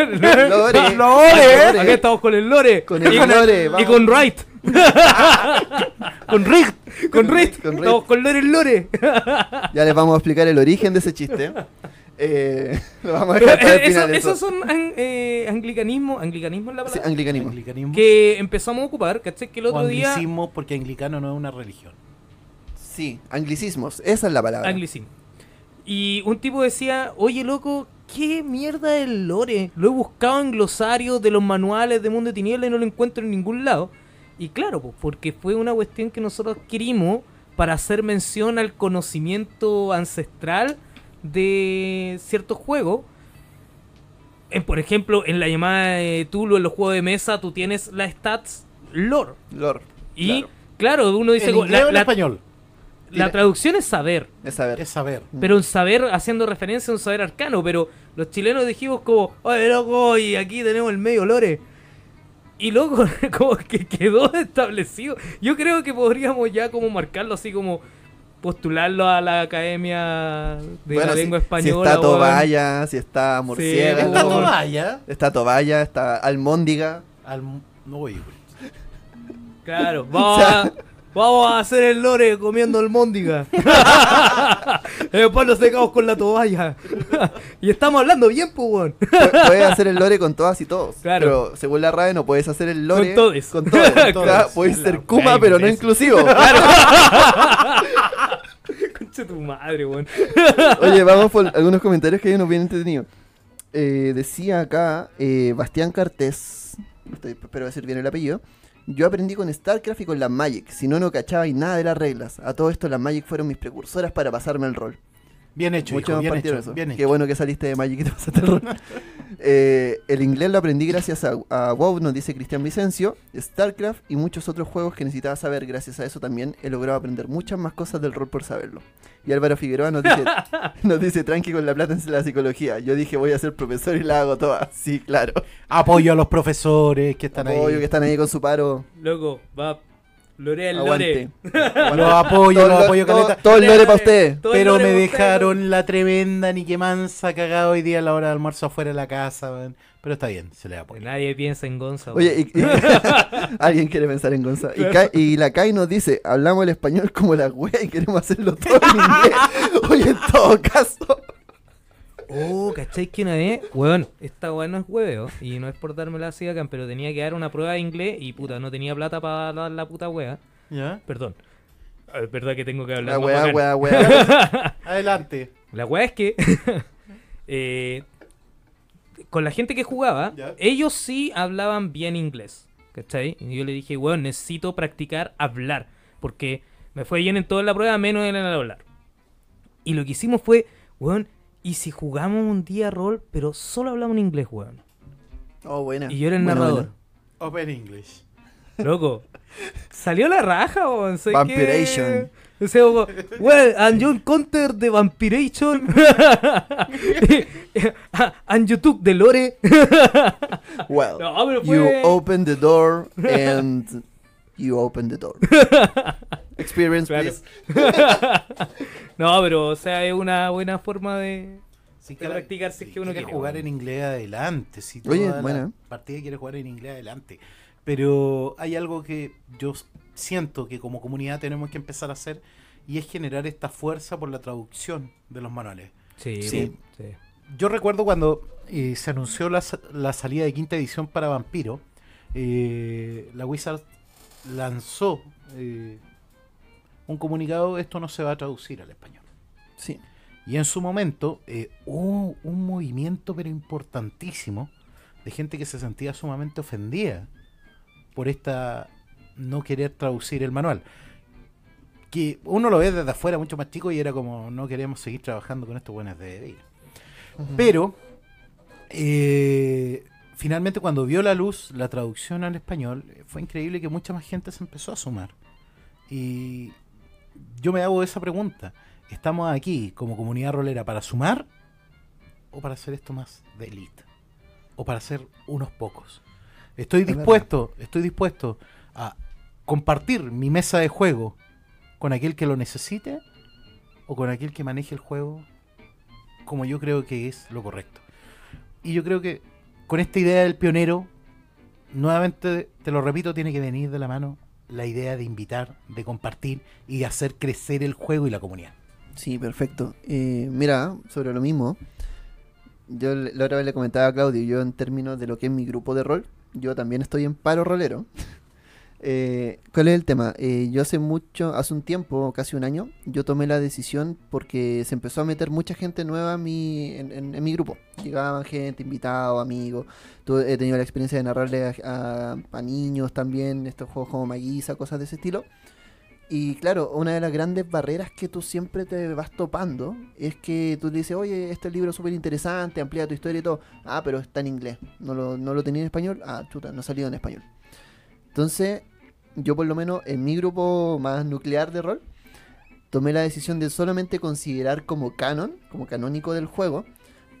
Lore. Lore. Acá estamos con el Lore. Con el y Lore, Y con Wright. Con Rick. Con Rick. Con Rick. Estamos con Lore el Lore. Ya les vamos a explicar el origen de ese chiste. Eh, lo vamos a dejar para el eso- final. eso. esos son an- eh, anglicanismo. ¿Anglicanismo es la Sí, palabra? anglicanismo. Anglicanismo. que empezamos a ocupar, ¿cachai? Que el O otro día. anglicismo, porque anglicano no es una religión. Sí, anglicismos. Esa es la palabra. Anglicismo. Y un tipo decía, oye loco, ¿qué mierda es el lore? Lo he buscado en glosarios de los manuales de Mundo de Tiniebla y no lo encuentro en ningún lado. Y claro, pues, porque fue una cuestión que nosotros adquirimos para hacer mención al conocimiento ancestral de ciertos juegos. En, por ejemplo, en la llamada de Tulu, en los juegos de mesa, tú tienes las stats lore. Lord. Y Claro. claro, uno dice, ¿En la, o en la- español? La traducción es saber. Es saber. Es saber. Pero un saber haciendo referencia a un saber arcano, pero los chilenos dijimos como, oye loco, y aquí tenemos el medio lore. Y loco, como que quedó establecido. Yo creo que podríamos ya como marcarlo así como postularlo a la academia de Bueno, la si- lengua si, española. está weón. Tobaya, si está Murciélago. Sí, Está. Tobaya. Está Tobaya, está Almóndiga. Al... No voy, güey. Claro, vamos a, vamos a hacer el lore comiendo almóndiga. Después nos secamos con la toalla. y estamos hablando bien, pues, weón. Puedes hacer el lore con todas y todos. Claro. Pero según la RAE no puedes hacer el lore Con todes. Con todos. Claro, puedes ser Kuma, pero no inclusivo. Concha tu madre, weón. Oye, vamos por algunos comentarios que hay unos bien entretenidos. Eh, decía acá eh, Bastián Cartés, estoy- espero decir bien el apellido. Yo aprendí con StarCraft y con la Magic, si no, no cachaba y nada de las reglas. A todo esto las Magic fueron mis precursoras para pasarme el rol. Bien hecho, Muchos hijo, bien hecho, eso. bien Qué hecho. bueno que saliste de Magic y te pasaste el rol. Eh, el inglés lo aprendí gracias a, a WoW, nos dice Cristian Vicencio, StarCraft y muchos otros juegos que necesitaba saber. Gracias a eso también he logrado aprender muchas más cosas del rol por saberlo. Y Álvaro Figueroa nos dice, nos dice tranqui con la plata en la psicología. Yo dije voy a ser profesor y la hago toda. Sí, claro. Apoyo a los profesores que están ahí. que están ahí con su paro. Loco, va. Lorea el Aguante. lore. Los apoyo, los apoyo, todo- caleta. todo el lore para usted. Pero lore me dejaron la tremenda ni que mansa cagada hoy día a la hora de almuerzo afuera de la casa, weón. Pero está bien, se le apoya. nadie piensa en Gonza. Oye, y- y- alguien quiere pensar en Gonza. Y, Kai- y la Kai nos dice, hablamos el español como la wea y queremos hacerlo todo en inglés. Oye, en todo caso. Oh, ¿cachai que una vez? Weón, esta weá no es hueveo. Y no es por dármela así acá, pero tenía que dar una prueba de inglés y puta, no tenía plata para dar la puta wea. ¿Ya? Perdón. Ah, Es verdad que tengo que hablar La más bacán. wea, wea. Adelante. La weá es que eh, con la gente que jugaba, Ya. ellos sí hablaban bien inglés. ¿Cachai? Y yo le dije, weón, necesito practicar hablar. Porque me fue bien en toda la prueba, menos en el hablar. Y lo que hicimos fue, weón, ¿y si jugamos un día rol, pero solo hablamos en inglés, weón? Oh, buena. Y yo era el narrador. Open English. Loco. Salió la raja, weón. sé que- Vampiration. O sea, como, well, and you counter the vampiration. and you took the lore. Well, No, you open the door and you open the door. Experience, Claro. please. no, pero, o sea, es una buena forma de. Si De practicar si es que uno quiere quiere, jugar en inglés adelante. Si Oye, buena. partida quiere jugar en inglés adelante. Pero hay algo que yo siento que como comunidad tenemos que empezar a hacer y es generar esta fuerza por la traducción de los manuales. Sí, Sí. sí. Yo recuerdo cuando eh, se anunció la, la salida de quinta edición para Vampiro, eh, la Wizard lanzó eh, un comunicado, esto no se va a traducir al español. Sí. Y en su momento eh, hubo un movimiento, pero importantísimo, de gente que se sentía sumamente ofendida por esta no querer traducir el manual. Que uno lo ve desde afuera mucho más chico y era como no queremos seguir trabajando con estos buenos de vida. Pero eh, finalmente cuando vio la luz la traducción al español, fue increíble que mucha más gente se empezó a sumar. Y yo me hago esa pregunta. ¿Estamos aquí como comunidad rolera para sumar o para hacer esto más de élite? ¿O para ser unos pocos? Estoy dispuesto, estoy dispuesto a compartir mi mesa de juego con aquel que lo necesite o con aquel que maneje el juego como yo creo que es lo correcto. Y yo creo que con esta idea del pionero, nuevamente te lo repito, tiene que venir de la mano la idea de invitar, de compartir y de hacer crecer el juego y la comunidad. Sí, perfecto. Eh, mira, sobre lo mismo, yo la otra vez le comentaba a Claudio, yo en términos de lo que es mi grupo de rol, yo también estoy en paro rolero. Eh, ¿Cuál es el tema? Eh, yo hace mucho, hace un tiempo, casi un año, yo tomé la decisión porque se empezó a meter mucha gente nueva en mi, en, mi grupo. Llegaban gente, invitados, amigos. He tenido la experiencia de narrarle a, niños también estos juegos como Maguisa, cosas de ese estilo. Y claro, una de las grandes barreras que tú siempre te vas topando es que tú dices, oye, este libro es súper interesante, amplía tu historia y todo. Ah, pero está en inglés. ¿No lo, no lo tenía en español? Ah, chuta, no ha salido en español. Entonces, yo por lo menos en mi grupo más nuclear de rol, tomé la decisión de solamente considerar como canon, como canónico del juego,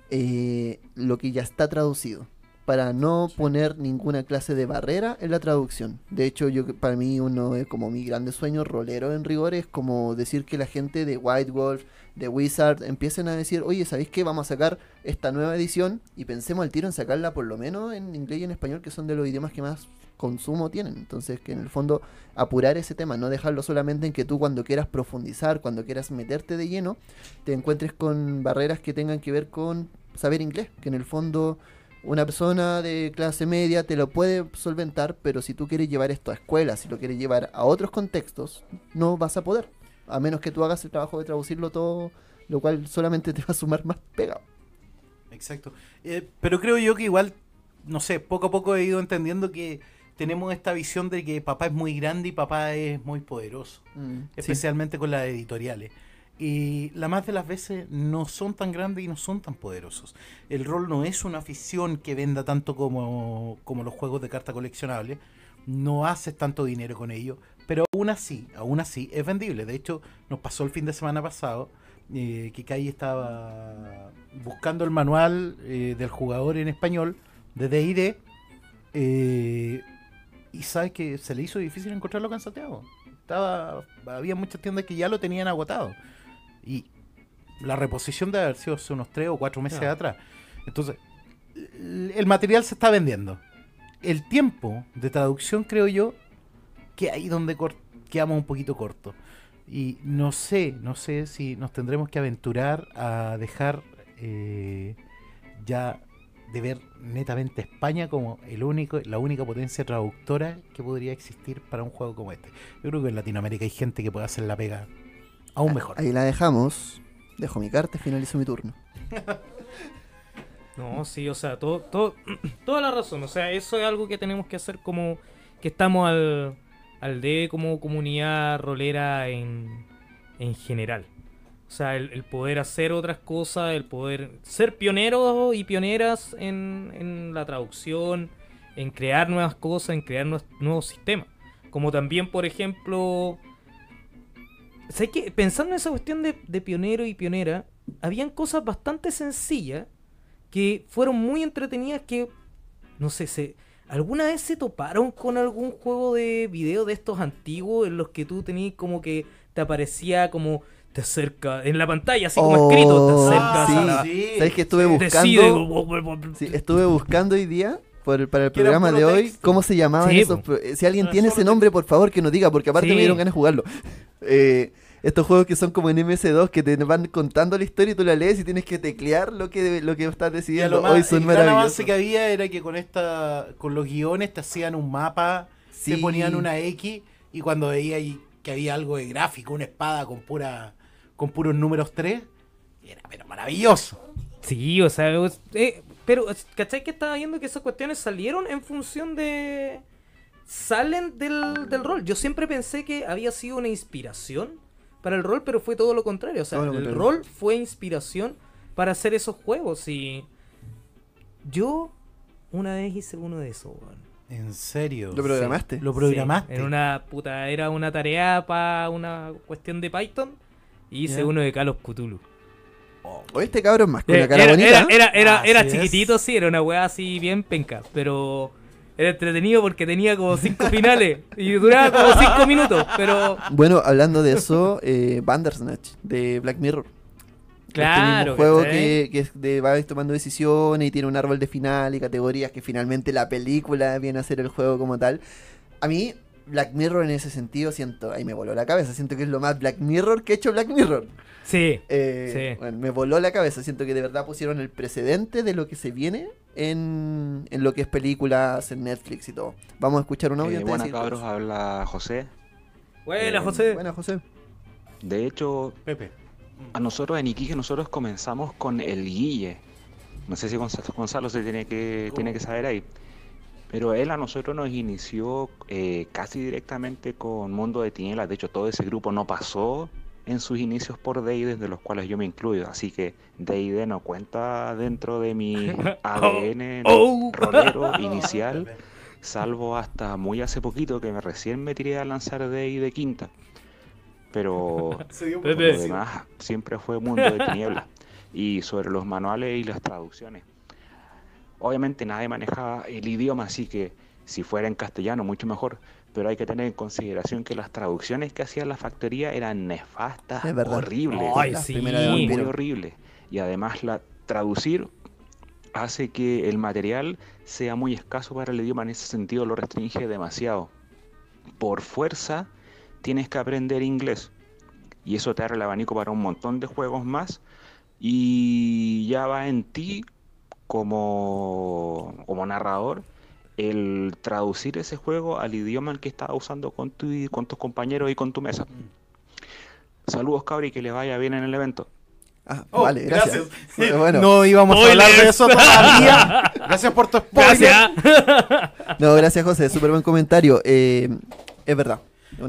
eh, lo que ya está traducido. Para no poner ninguna clase de barrera en la traducción. De hecho, yo para mí uno es como mi grande sueño rolero en rigor es como decir que la gente de White Wolf, de Wizard, empiecen a decir, oye, ¿sabéis qué? Vamos a sacar esta nueva edición y pensemos al tiro en sacarla por lo menos en inglés y en español, que son de los idiomas que más consumo tienen. Entonces, que en el fondo apurar ese tema, no dejarlo solamente en que tú cuando quieras profundizar, cuando quieras meterte de lleno, te encuentres con barreras que tengan que ver con saber inglés, que en el fondo una persona de clase media te lo puede solventar, pero si tú quieres llevar esto a escuela, si lo quieres llevar a otros contextos, no vas a poder. A menos que tú hagas el trabajo de traducirlo todo, lo cual solamente te va a sumar más pegado. Exacto. Eh, pero creo yo que igual, no sé, poco a poco he ido entendiendo que tenemos esta visión de que papá es muy grande y papá es muy poderoso, especialmente con las editoriales. Y la más de las veces no son tan grandes y no son tan poderosos. El rol no es una afición que venda tanto como, como los juegos de carta coleccionable. No haces tanto dinero con ello, pero aún así, aún así es vendible. De hecho, nos pasó el fin de semana pasado eh, que Kai estaba buscando el manual eh, del jugador en español de D&D eh, y sabes que se le hizo difícil encontrarlo acá en Santiago. Estaba, había muchas tiendas que ya lo tenían agotado y la reposición debe haber sido hace unos 3 o 4 meses Claro. atrás. Entonces, el material se está vendiendo. El tiempo de traducción, creo yo, que ahí donde quedamos un poquito cortos. Y no sé, no sé si nos tendremos que aventurar a dejar eh, ya de ver netamente a España como el único, la única potencia traductora que podría existir para un juego como este. Yo creo que en Latinoamérica hay gente que puede hacer la pega aún mejor. Ahí la dejamos. Dejo mi carta y finalizo mi turno. No, sí, o sea, todo, todo, toda la razón. O sea, eso es algo que tenemos que hacer como que estamos al, al de como comunidad rolera en, en general. O sea, el, poder hacer otras cosas, el poder ser pioneros y pioneras en, en la traducción, en crear nuevas cosas, en crear nuevos, nuevos sistemas. Como también, por ejemplo, ¿sabes qué? Pensando en esa cuestión de, de pionero y pionera, habían cosas bastante sencillas que fueron muy entretenidas que, no sé, se, ¿alguna vez se toparon con algún juego de video de estos antiguos en los que tú tenías como que te aparecía como te acerca en la pantalla, así como Oh, escrito, te acercas sí. a la... sí. ¿Sabes que estuve Decide... buscando? Sí, estuve buscando hoy día por el- para el programa de hoy texto. cómo se llamaban Sí, esos. po. Si alguien Ah, tiene ese nombre, por favor que nos diga, porque aparte Sí. me dieron ganas de jugarlo. Eh, estos juegos que son como en MS2 que te van contando la historia y tú la lees y tienes que teclear lo que lo que estás decidiendo. Hoy son el gran maravillosos. avance que había era que con esta con los guiones te hacían un mapa, te ponían una X y cuando veía ahí que había algo de gráfico, una espada con pura con puros números 3. Era pero maravilloso. Sí, o sea, es- eh, pero, ¿cachai que estaba viendo que esas cuestiones salieron en función de... Salen del, del rol. Yo siempre pensé que había sido una inspiración para el rol, pero fue todo lo contrario. O sea, el rol fue inspiración para hacer esos juegos. Y yo una vez hice uno de esos, weón. En serio. ¿Lo programaste? Lo programaste. Sí, en una puta, era una tarea para una cuestión de Python. Y hice uno de Call of Cthulhu. Oye, este cabrón más con Eh, la cara era, bonita. era, era, era, Así era es. chiquitito, sí, era una weá así bien penca, pero era entretenido porque tenía como cinco finales y duraba como cinco minutos, pero Bueno, hablando de eso, eh, Bandersnatch de Black Mirror. claro. Este mismo juego que, que de, va tomando decisiones y tiene un árbol de final y categorías que finalmente la película viene a ser el juego como tal. A mí, Black Mirror en ese sentido siento, ahí me voló la cabeza, siento que es lo más Black Mirror que ha hecho Black Mirror. Sí, Eh, Sí. bueno, me voló la cabeza, siento que de verdad pusieron el precedente de lo que se viene en, en lo que es películas, en Netflix y todo. Vamos a escuchar un audio. Eh, buenas cabros, con habla José. buena, Eh, José. Buena, José. De hecho, Pepe. a nosotros en Iquique nosotros comenzamos con el Guille. No sé si Gonzalo, Gonzalo se tiene que, tiene que saber ahí. Pero él a nosotros nos inició eh, casi directamente con Mundo de Tinieblas. De hecho, todo ese grupo no pasó en sus inicios por D&D, de los cuales yo me incluyo. Así que D&D no cuenta dentro de mi ADN Oh. rolero inicial. salvo hasta muy hace poquito que me recién me tiré a lanzar de ahí de quinta. Pero por Pepe. lo demás siempre fue mundo de tinieblas. Y sobre los manuales y las traducciones. Obviamente nadie manejaba el idioma, así que si fuera en castellano, mucho mejor. Pero hay que tener en consideración que las traducciones que hacía la factoría eran nefastas, Es horribles Ay, sí. muy, muy. Y además la traducir hace que el material sea muy escaso para el idioma, en ese sentido lo restringe demasiado. Por fuerza tienes que aprender inglés y eso te abre el abanico para un montón de juegos más y ya va en ti como, como narrador el traducir ese juego al idioma al que estás usando con, tu, con tus compañeros y con tu mesa. Saludos, cabri, que les vaya bien en el evento. Ah, Oh, vale, gracias. Bueno. No íbamos a hablar de eso todavía. Gracias por tu spoiler. Gracias. No, gracias José, súper buen comentario. Eh, es verdad.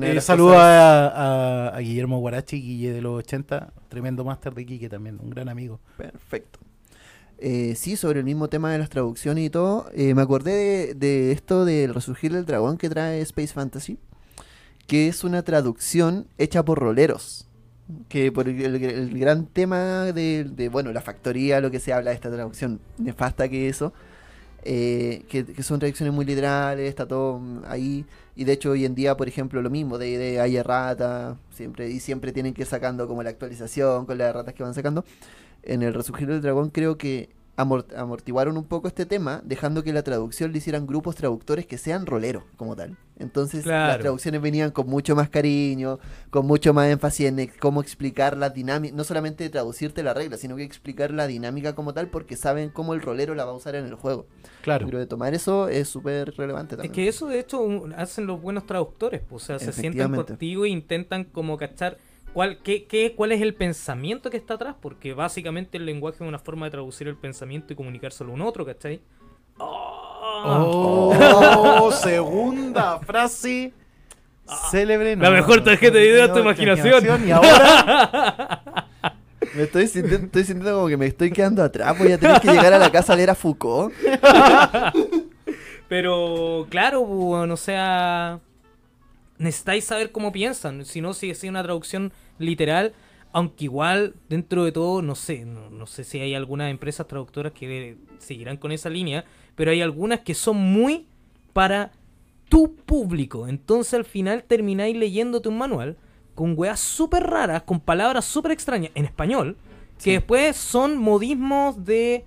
Eh, saludo cosas- a, a- a Guillermo Guarachi, Guille de los 80, tremendo máster de Quique también, un gran amigo. Perfecto. Eh, sí, sobre el mismo tema de las traducciones y todo, eh, me acordé de, esto del resurgir del dragón que trae Space Fantasy, que es una traducción hecha por roleros. Que por el, gran tema de, bueno, la factoría, lo que se habla de esta traducción nefasta que eso, eh, que, son traducciones muy literales, está todo ahí. Y de hecho hoy en día, por ejemplo, lo mismo, de, de hay errata, siempre, y siempre tienen que ir sacando como la actualización con las erratas que van sacando. En el Resurgir del Dragón creo que amort- amortiguaron un poco este tema, dejando que la traducción le hicieran grupos traductores que sean roleros como tal. Entonces las traducciones venían con mucho más cariño, con mucho más énfasis en cómo explicar la dinámica, no solamente traducirte la regla, sino que explicar la dinámica como tal, porque saben cómo el rolero la va a usar en el juego. Claro. Pero de tomar eso es súper relevante Es también. que eso de hecho un- hacen los buenos traductores, pues, o sea, se sientan contigo e intentan como cachar cuál, qué, qué, cuál es el pensamiento que está atrás, porque básicamente el lenguaje es una forma de traducir el pensamiento y comunicárselo a un otro, ¿cachai? ¡Oh! Oh, segunda frase célebre. La mejor tarjeta de video es tu imaginación. Y ahora, Me estoy sintiendo, estoy sintiendo como que me estoy quedando atrás, voy a tener que llegar a la casa a leer a Foucault. Pero claro, bueno, o sea, necesitáis saber cómo piensan, si no sigue siendo una traducción literal, aunque igual dentro de todo, no sé, no, no sé si hay algunas empresas traductoras que seguirán con esa línea, pero hay algunas que son muy para tu público, entonces al final termináis leyéndote un manual con weas súper raras, con palabras súper extrañas en español, que después son modismos de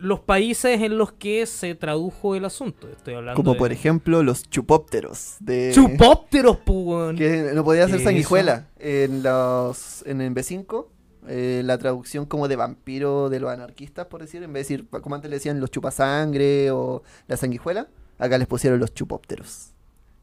los países en los que se tradujo el asunto. Estoy hablando Como de por ejemplo los chupópteros de chupópteros, pu, weón. que no podía ser ¿Qué sanguijuela en los en el B5 eh, la traducción como de vampiro de los anarquistas por decir en vez de decir como antes le decían los chupasangre o la sanguijuela acá les pusieron los chupópteros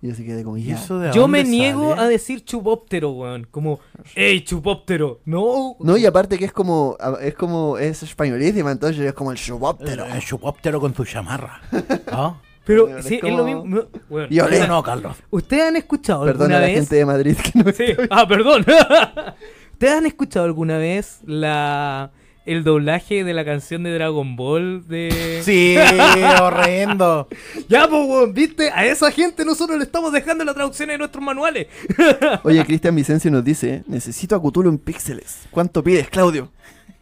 Y yo así quedé como, ¿Y eso de Yo me niego sale? a decir chupóptero, weón. Como, ¡Ey, chupóptero! No. No, y aparte que es como, es como, es españolísima, entonces es como el chubóptero. El, el chupóptero con tu chamarra. ¿Ah? Pero sí, es es lo mismo. no, weón. Y olé. No, Carlos. ¿Ustedes han escuchado Perdón alguna a la vez? gente de Madrid que no Sí. Ah, perdón. ¿Ustedes han escuchado alguna vez la el doblaje de la canción de Dragon Ball de Sí, horrendo. Ya, pues, ¿viste? A esa gente nosotros le estamos dejando la traducción de nuestros manuales. Oye, Cristian Vicencio nos dice, necesito a Cthulhu en píxeles. ¿Cuánto pides, Claudio?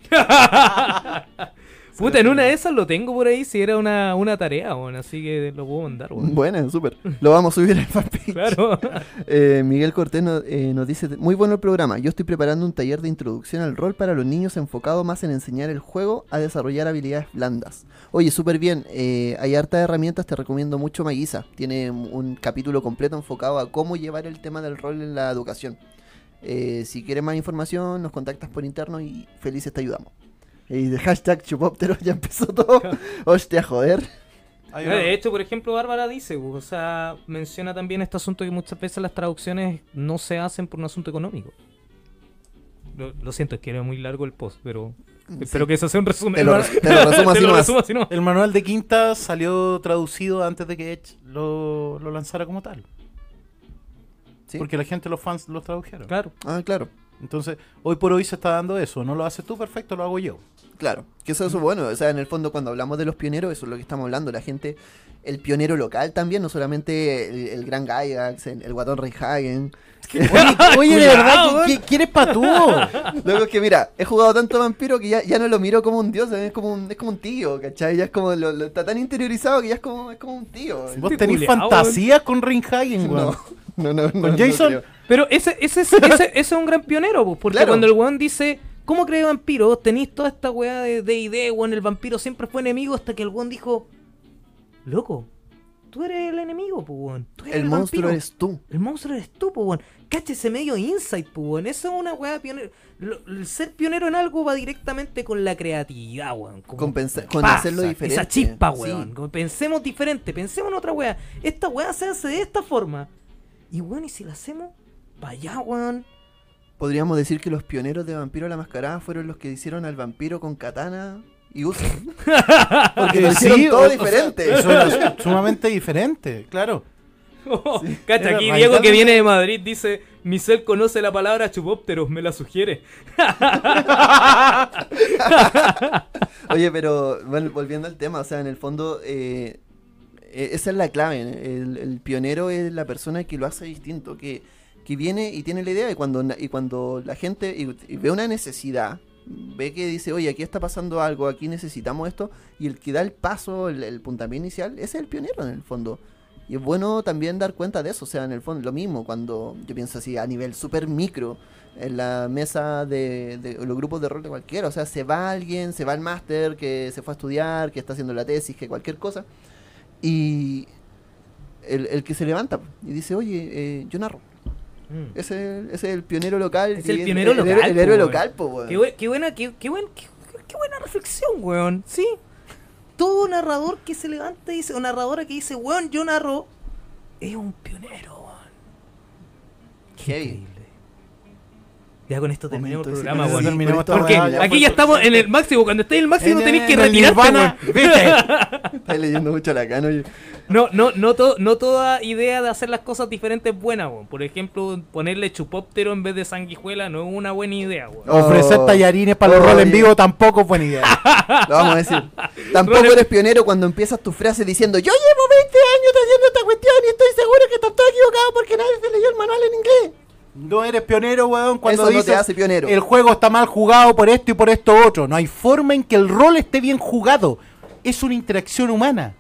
Puta, en una de esas lo tengo por ahí si era una, una tarea, así que lo puedo mandar, weón. Buena, súper. Lo vamos a subir en fanpage. Claro. Eh, Miguel Cortés eh, nos dice, muy bueno el programa, yo estoy preparando un taller de introducción al rol para los niños enfocado más en enseñar el juego a desarrollar habilidades blandas. Oye, súper bien, eh, hay hartas herramientas, te recomiendo mucho Maguisa, tiene un capítulo completo enfocado a cómo llevar el tema del rol en la educación. Eh, si quieres más información, nos contactas por interno y felices te ayudamos. Y de hashtag chupóptero ya empezó todo. Hostia, joder. De hecho, por ejemplo, Bárbara dice, o sea, menciona también este asunto que muchas veces las traducciones no se hacen por un asunto económico. Lo, lo siento, es que era muy largo el post, pero espero que eso sea un resumen. Te lo, res- te lo resumo Te así lo nomás. resumo así nomás. El manual de Quinta salió traducido antes de que Edge lo, lo lanzara como tal. ¿Sí? Porque la gente, los fans, los tradujeron. Claro. Ah, claro. Entonces, hoy por hoy se está dando eso. No lo haces tú, perfecto, lo hago yo. Claro, que eso es bueno, o sea, en el fondo cuando hablamos de los pioneros, eso es lo que estamos hablando, la gente, el pionero local también, no solamente el, el gran Gygax, el, el guatón Reinhagen. Oye, oye, de verdad. ¿qué, qué- qué eres pa' tú? Luego es que mira, he jugado tanto vampiro que ya, ya no lo miro como un dios, es como un, es como un tío, ¿cachai? Ya es como, lo, lo- está tan interiorizado que ya es como, es como un tío. Vos tenés culiao, fantasía con Rinhagen, weón. No, no, no. no, ¿Con no Jason? creo. Pero ese, ese, es, ese, ese es un gran pionero, pues, porque Claro. cuando el weón dice, ¿cómo cree vampiro? Vos tenéis toda esta weá de D&D, weón, el vampiro siempre fue enemigo hasta que el weón dijo, loco, tú eres el enemigo, pues, weón. Tú eres El monstruo vampiro. eres tú. El monstruo eres tú, pues, weón. Cacha ese medio insight, pues, weón. Eso es una weá pionero. Lo- El ser pionero en algo va directamente con la creatividad, weón. Con, hacerlo diferente. Esa chispa, weón. Pensemos diferente, pensemos en otra weá. Esta weá se hace de esta forma. Y weón, y si la hacemos, para allá, weón. Podríamos decir que los pioneros de Vampiro a la Mascarada fueron los que hicieron al vampiro con katana y uso. Porque lo Eh, hicieron sí, todo o- o diferente. sea, eso era sumamente diferente, claro. Cacha, Era aquí Diego que viene de Madrid dice, Michel conoce la palabra chupópteros, me la sugiere. Oye, pero bueno, volviendo al tema, o sea, en el fondo, eh, eh, esa es la clave. ¿eh? El, el pionero es la persona que lo hace distinto, que, que viene y tiene la idea, y cuando, y cuando la gente y- ve una necesidad, ve que dice, oye, aquí está pasando algo, aquí necesitamos esto, y el que da el paso, el, el puntapié inicial, es el pionero en el fondo. Y es bueno también dar cuenta de eso, o sea, en el fondo, lo mismo, cuando yo pienso así a nivel súper micro, en la mesa de, de los grupos de rol de cualquiera, o sea, se va alguien, se va el máster, que se fue a estudiar, que está haciendo la tesis, que cualquier cosa, y el, el que se levanta y dice, oye, eh, yo narro. Mm. Ese, ese es el pionero local. Es el pionero el, local, El, héroe po, local, po, weón. Qué, qué buena, qué, qué buen- qué- qué buena reflexión, weón. Sí. Todo narrador que se levanta y dice, o narradora que dice, weón, yo narro, es un pionero, weón. Qué. Ya con esto terminamos el programa, terminamos esta Porque ya aquí fue ya estamos en el máximo. Cuando estés en el máximo En- tenéis que retirarte. Estás leyendo mucho la cano. oye. No, no, no, to- no toda idea de hacer las cosas diferentes es buena, weón. Por ejemplo, ponerle chupóptero en vez de sanguijuela no es una buena idea, weón. Ofrecer Oh. tallarines para los roles en vivo tampoco es buena idea. Lo vamos a decir. Tampoco eres pionero cuando empiezas tu frase diciendo Yo llevo 20 años haciendo esta cuestión y estoy seguro que están todos equivocados porque nadie se leyó el manual en inglés. No eres pionero, weón, cuando Eso no te hace pionero. el juego está mal jugado por esto y por esto otro. No hay forma en que el rol esté bien jugado. Es una interacción humana.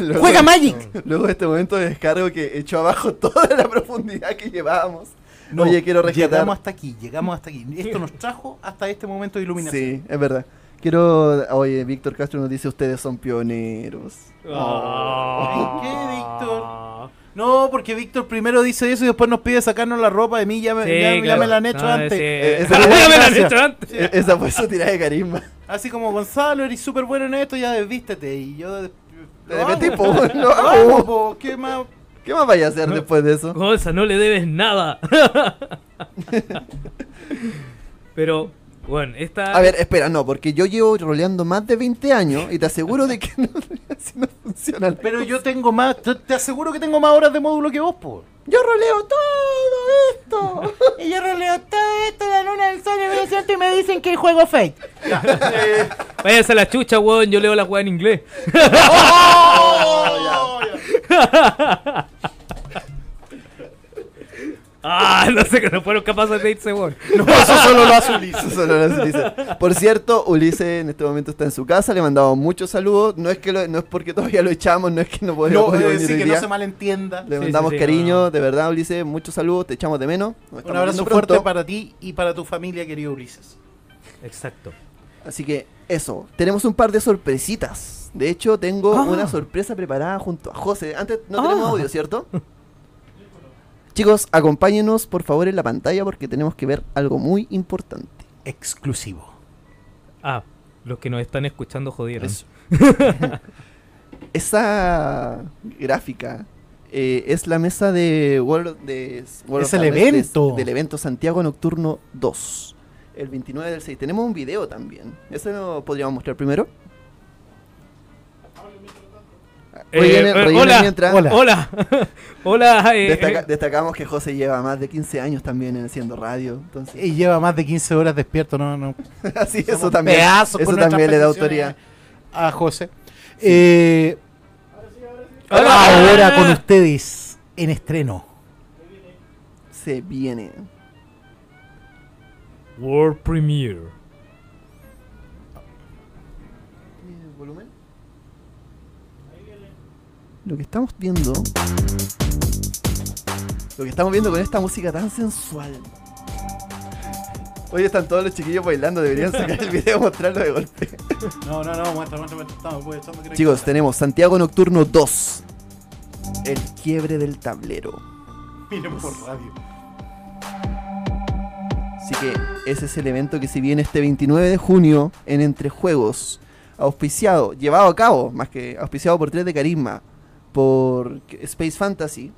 Luego- ¡Juega Magic! Luego de este momento de descargo que echó abajo toda la profundidad que llevábamos. No, Oye, quiero rescatar. Llegamos hasta aquí, llegamos hasta aquí. Esto nos trajo hasta este momento de iluminación. Sí, es verdad. Quiero. Oye, Víctor Castro nos dice: Ustedes son pioneros. Ah. ¿Qué, Víctor? No, porque Víctor primero dice eso y después nos pide sacarnos la ropa. De mí ya me, Sí, ya- ya claro. me la han hecho No, antes. sí. Eh, esa- Ya me la han hecho antes. Esa fue su tirada de carisma. Así como Gonzalo, eres súper bueno en esto, ya desvístete. Y yo de- Te metí, po, lo Lo hago. hago, po, ¿Qué más? ¿Qué más vaya a hacer después de eso? Gonza, no le debes nada. Pero, bueno, esta. A ver, espera, no, porque yo llevo roleando más de 20 años y te aseguro de que no, así no funciona. la Pero cosa. yo tengo más, te, te aseguro que tengo más horas de módulo que vos, po. Yo roleo todo esto. Y yo roleo todo esto de la luna del sol y me siento y me dicen que juego Fate. Váyase a la chucha, weón. Yo leo la weá en inglés. Ah, no sé que no fueron capaces de irse, weón. No, eso solo lo hace Ulises. Eso solo lo hace Ulises. Por cierto, Ulises en este momento está en su casa, le mandamos muchos saludos. No es que lo- no es porque todavía lo echamos, no es que no podemos No, venir hoy sí, que día. no se malentienda. Le Sí, mandamos sí, sí, cariño, no. de verdad, Ulises, muchos saludos, te echamos de menos. Nos Un estamos abrazo fuerte pronto. para ti y para tu familia, querido Ulises. Exacto. Así que eso, tenemos un par de sorpresitas. De hecho, tengo Ah. una sorpresa preparada junto a José. Antes no tenemos Ah. audio, ¿cierto? Chicos, acompáñenos por favor en la pantalla porque tenemos que ver algo muy importante. Exclusivo. Ah, los que nos están escuchando jodieron. Eso. Esa gráfica eh, es la mesa de World, de World Es of el de- evento. del evento Santiago Nocturno 2. El 29 del 6. Tenemos un video también. ¿Eso lo podríamos mostrar primero? Rellenen- eh, rellenen hola, mientras- hola, hola, hola. eh, Destaca- eh, destacamos que José lleva más de 15 años también en haciendo radio. Entonces, Y lleva más de 15 horas despierto, no, no. así eso también, eso también le da autoridad. A José. Eh, Hola. ahora con ustedes en estreno. Se viene. World Premiere. Lo que estamos viendo. Lo que estamos viendo con esta música tan sensual. Hoy están todos los chiquillos bailando, deberían sacar el video y mostrarlo de golpe. No, no, no, muestra, muestra, muestra. Estamos, pues, estamos, Chicos, tenemos Santiago Nocturno 2. El quiebre del tablero. Miren por radio. Así que ese es el evento que se viene este 29 de junio en Entre Juegos. Auspiciado, llevado a cabo, más que auspiciado por 3 de Carisma, por Space Fantasy.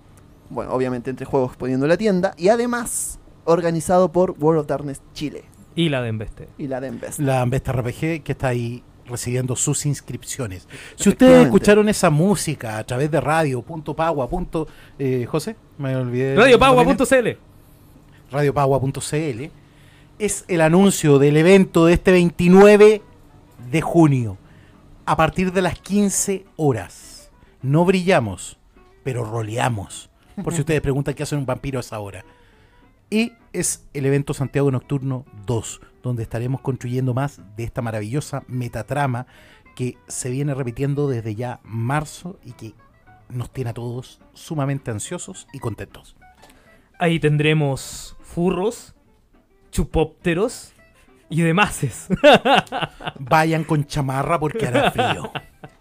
Bueno, obviamente Entre Juegos poniendo la tienda. Y además organizado por World of Darkness Chile Y la de Embeste. y la de Invest. La Ambesta RPG que está ahí recibiendo sus inscripciones. Si ustedes escucharon esa música a través de radio, punto pagua, punto, eh, José, me olvidé. Radiopagua.cl radiopagua.cl es el anuncio del evento de este 29 de junio a partir de las 15 horas. No brillamos, pero roleamos. Por si ustedes preguntan qué hace un vampiro a esa hora. Y es el evento Santiago Nocturno 2, donde estaremos construyendo más de esta maravillosa metatrama que se viene repitiendo desde ya marzo y que nos tiene a todos sumamente ansiosos y contentos. Ahí tendremos furros, chupópteros y demases. Vayan con chamarra porque hará frío.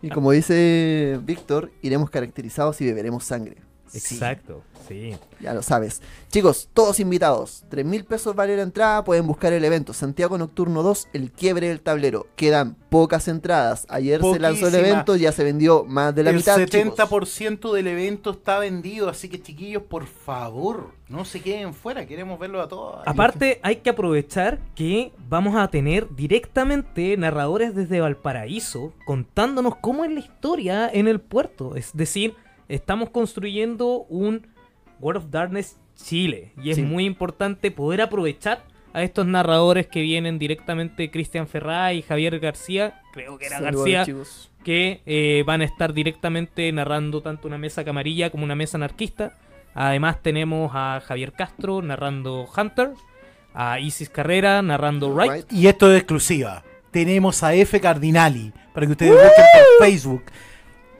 Y como dice Víctor, iremos caracterizados y beberemos sangre. Exacto, sí. Ya lo sabes. Chicos, todos invitados. 3 mil pesos vale la entrada. Pueden buscar el evento. Santiago Nocturno 2, el quiebre del tablero. Quedan pocas entradas. Ayer se lanzó el evento, ya se vendió más de la el mitad. chicos. 70% del evento está vendido, así que chiquillos, por favor, no se queden fuera, queremos verlo a todos. Aparte, hay que aprovechar que vamos a tener directamente narradores desde Valparaíso contándonos cómo es la historia en el puerto. Es decir, estamos construyendo un World of Darkness Chile. Y es Sí. muy importante poder aprovechar a estos narradores que vienen directamente, Cristian Ferray y Javier García, creo que era Saludos, García, chicos. que eh, van a estar directamente narrando tanto una mesa camarilla como una mesa anarquista. Además tenemos a Javier Castro narrando Hunter, a Isis Carrera narrando Right. Right. Y esto es exclusiva. Tenemos a F Cardinali, para que ustedes busquen por Facebook,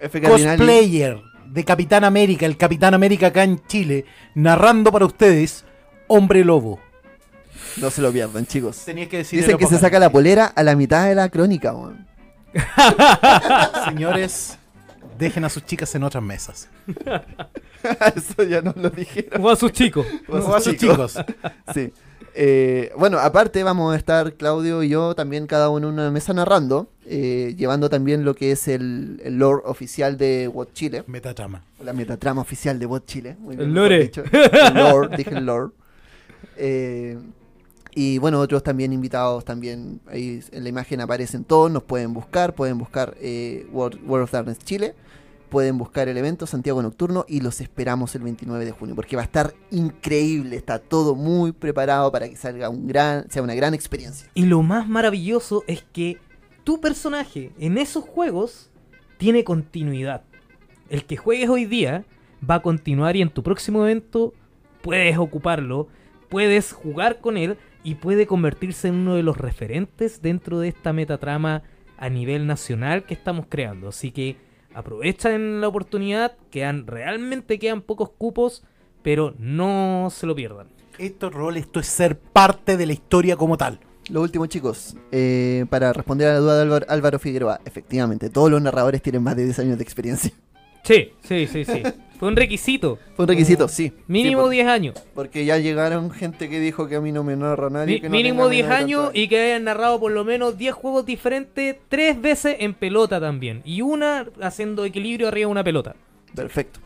F. Cardinali. cosplayer de Capitán América, el Capitán América acá en Chile, narrando para ustedes Hombre Lobo. No se lo pierdan, chicos. Tenías que decir Dicen que se saca la polera a la mitad de la crónica, weón. Señores, Dejen a sus chicas en otras mesas. Eso ya no lo dijeron. O a sus chicos. O a sus chicos. Sí. Eh, bueno, aparte vamos a estar Claudio y yo también cada uno en una mesa narrando, eh, llevando también lo que es el, el lore oficial de WOT Chile, Metatrama. la metatrama oficial de WOT Chile. Muy El lore. dicho. El lore, dije el lore. Eh, y bueno, otros también invitados también, ahí en la imagen aparecen todos, nos pueden buscar, pueden buscar eh, World, World of Darkness Chile, pueden buscar el evento Santiago Nocturno y los esperamos el 29 de junio, porque va a estar increíble, está todo muy preparado para que salga un gran, sea una gran experiencia. Y lo más maravilloso es que tu personaje en esos juegos tiene continuidad. El que juegues hoy día va a continuar y en tu próximo evento puedes ocuparlo, puedes jugar con él y puede convertirse en uno de los referentes dentro de esta metatrama a nivel nacional que estamos creando. Así que aprovechen la oportunidad, quedan realmente quedan pocos cupos, pero no se lo pierdan. Esto, rol, esto es ser parte de la historia como tal. Lo último, chicos, eh, para responder a la duda de Álvaro, Álvaro Figueroa, efectivamente, todos los narradores tienen más de 10 años de experiencia. Sí, sí, sí, sí. Fue un requisito. Fue un requisito, sí. Mínimo Sí, por- 10 años. Porque ya llegaron gente que dijo que a mí no me narra nadie. Mi- que no mínimo tenga 10 menos de años y que hayan narrado por lo menos 10 juegos diferentes, tres veces en pelota también. Y una haciendo equilibrio arriba de una pelota. Perfecto.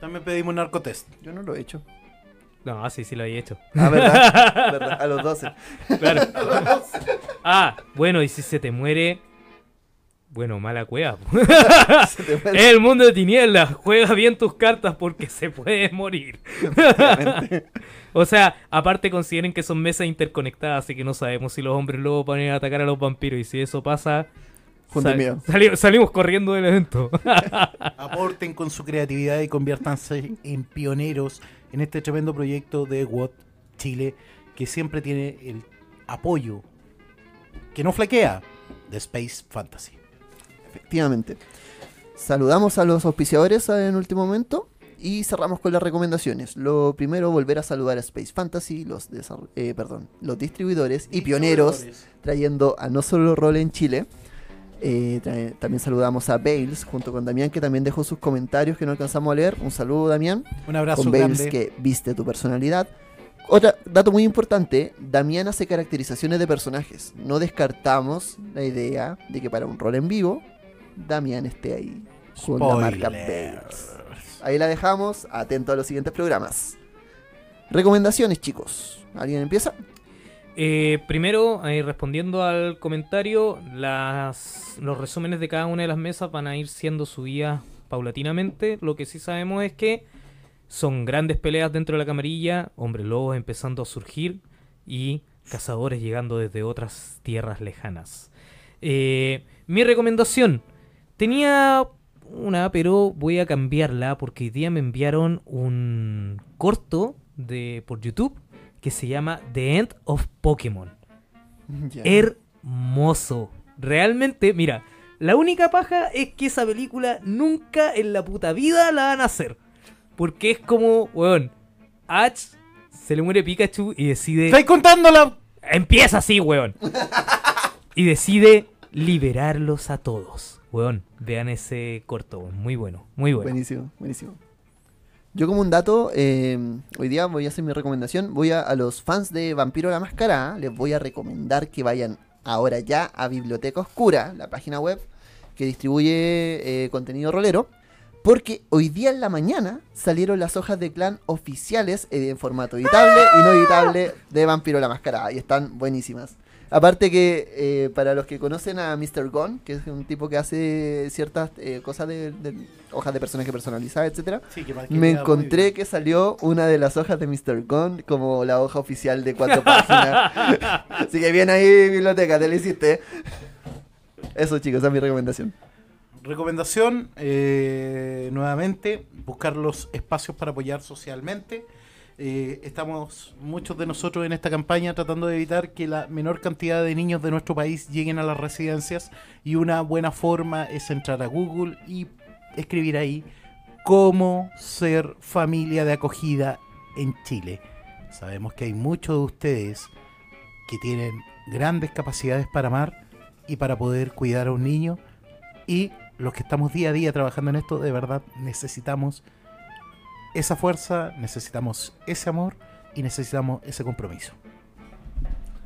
También pedimos narcotest. Yo no lo he hecho. No, sí, sí lo había hecho. Ah, ¿verdad? ¿Verdad? A los 12. Claro. ah, bueno, y si se te muere. Bueno, mala cueva. Es el mundo de tinieblas. Juega bien tus cartas porque se puede morir. o sea, aparte consideren que son mesas interconectadas, así que no sabemos si los hombres lobos van a ir a atacar a los vampiros. Y si eso pasa, Junten sal- miedo. sali- salimos corriendo del evento. Aporten con su creatividad y conviértanse en pioneros en este tremendo proyecto de WOT Chile que siempre tiene el apoyo que no flaquea de Space Fantasy. Efectivamente. Saludamos a los auspiciadores en último momento y cerramos con las recomendaciones. Lo primero, volver a saludar a Space Fantasy, los, eh, perdón, los distribuidores y pioneros trayendo a no solo rol en Chile. Eh, también saludamos a Bales junto con Damián que también dejó sus comentarios que no alcanzamos a leer. Un saludo Damián. Un abrazo con Bales grande. que viste tu personalidad. Otro dato muy importante, Damián hace caracterizaciones de personajes. No descartamos la idea de que para un rol en vivo, Damián esté ahí con la marca. Ahí la dejamos, atento a los siguientes programas. Recomendaciones, chicos. ¿Alguien empieza? Eh, primero, eh, respondiendo al comentario, las, los resúmenes de cada una de las mesas van a ir siendo subidas paulatinamente. Lo que sí sabemos es que son grandes peleas dentro de la camarilla, hombres lobos empezando a surgir y cazadores llegando desde otras tierras lejanas. Eh, mi recomendación, tenía una, pero voy a cambiarla porque hoy día me enviaron un corto de, por YouTube que se llama The End of Pokémon. Hermoso. Realmente, mira, la única paja es que esa película nunca en la puta vida la van a hacer. Porque es como, weón, Ash se le muere Pikachu y decide... ¿Estáis contándola? Empieza así, weón. Y decide liberarlos a todos. Weón, vean ese corto. Muy bueno, muy bueno. Buenísimo, buenísimo. Yo como un dato, eh, hoy día voy a hacer mi recomendación. Voy a, a los fans de Vampiro la Máscara, les voy a recomendar que vayan ahora ya a Biblioteca Oscura, la página web que distribuye eh, contenido rolero. Porque hoy día en la mañana salieron las hojas de clan oficiales eh, en formato editable y no editable de Vampiro la Máscara. Y están buenísimas. Aparte que eh, para los que conocen a Mr. Gon, que es un tipo que hace ciertas eh, cosas de, de hojas de personaje personalizadas, etcétera, Sí, me encontré que salió una de las hojas de Mr. Gon como la hoja oficial de cuatro páginas. Así que bien ahí, biblioteca, te lo hiciste. Eso, chicos, esa es mi recomendación. Recomendación, eh, nuevamente, buscar los espacios para apoyar socialmente. Eh, estamos muchos de nosotros en esta campaña tratando de evitar que la menor cantidad de niños de nuestro país lleguen a las residencias y una buena forma es entrar a Google y escribir ahí cómo ser familia de acogida en Chile. Sabemos que hay muchos de ustedes que tienen grandes capacidades para amar y para poder cuidar a un niño y los que estamos día a día trabajando en esto, de verdad necesitamos esa fuerza, necesitamos ese amor y necesitamos ese compromiso.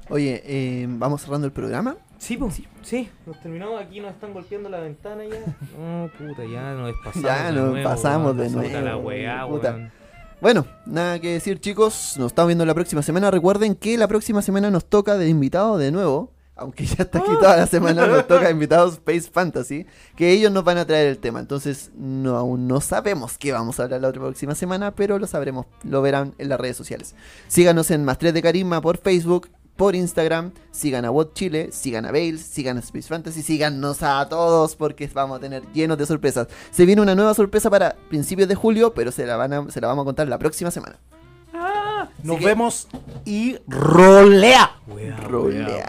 Oye, eh, vamos cerrando el programa. Sí, pues. Sí, nos terminamos aquí, nos están golpeando la ventana ya. No, puta, ya nos pasamos. Ya de nos nuevo, pasamos de puta la nuevo, weá, puta. weón. Bueno, nada que decir chicos, nos estamos viendo la próxima semana. Recuerden que la próxima semana nos toca de invitado de nuevo, aunque ya está aquí toda la semana, nos toca invitados Space Fantasy, que ellos nos van a traer el tema. Entonces, no, aún no sabemos qué vamos a hablar la otra próxima semana, pero lo sabremos, lo verán en las redes sociales. Síganos en Más 3 de Carisma por Facebook, por Instagram, sigan a What Chile, sigan a Bales, sigan a Space Fantasy, síganos a todos porque vamos a tener llenos de sorpresas. Se viene una nueva sorpresa para principios de julio, pero se la, van a- se la vamos a contar la próxima semana. Nos que- vemos y rolea. Rolea.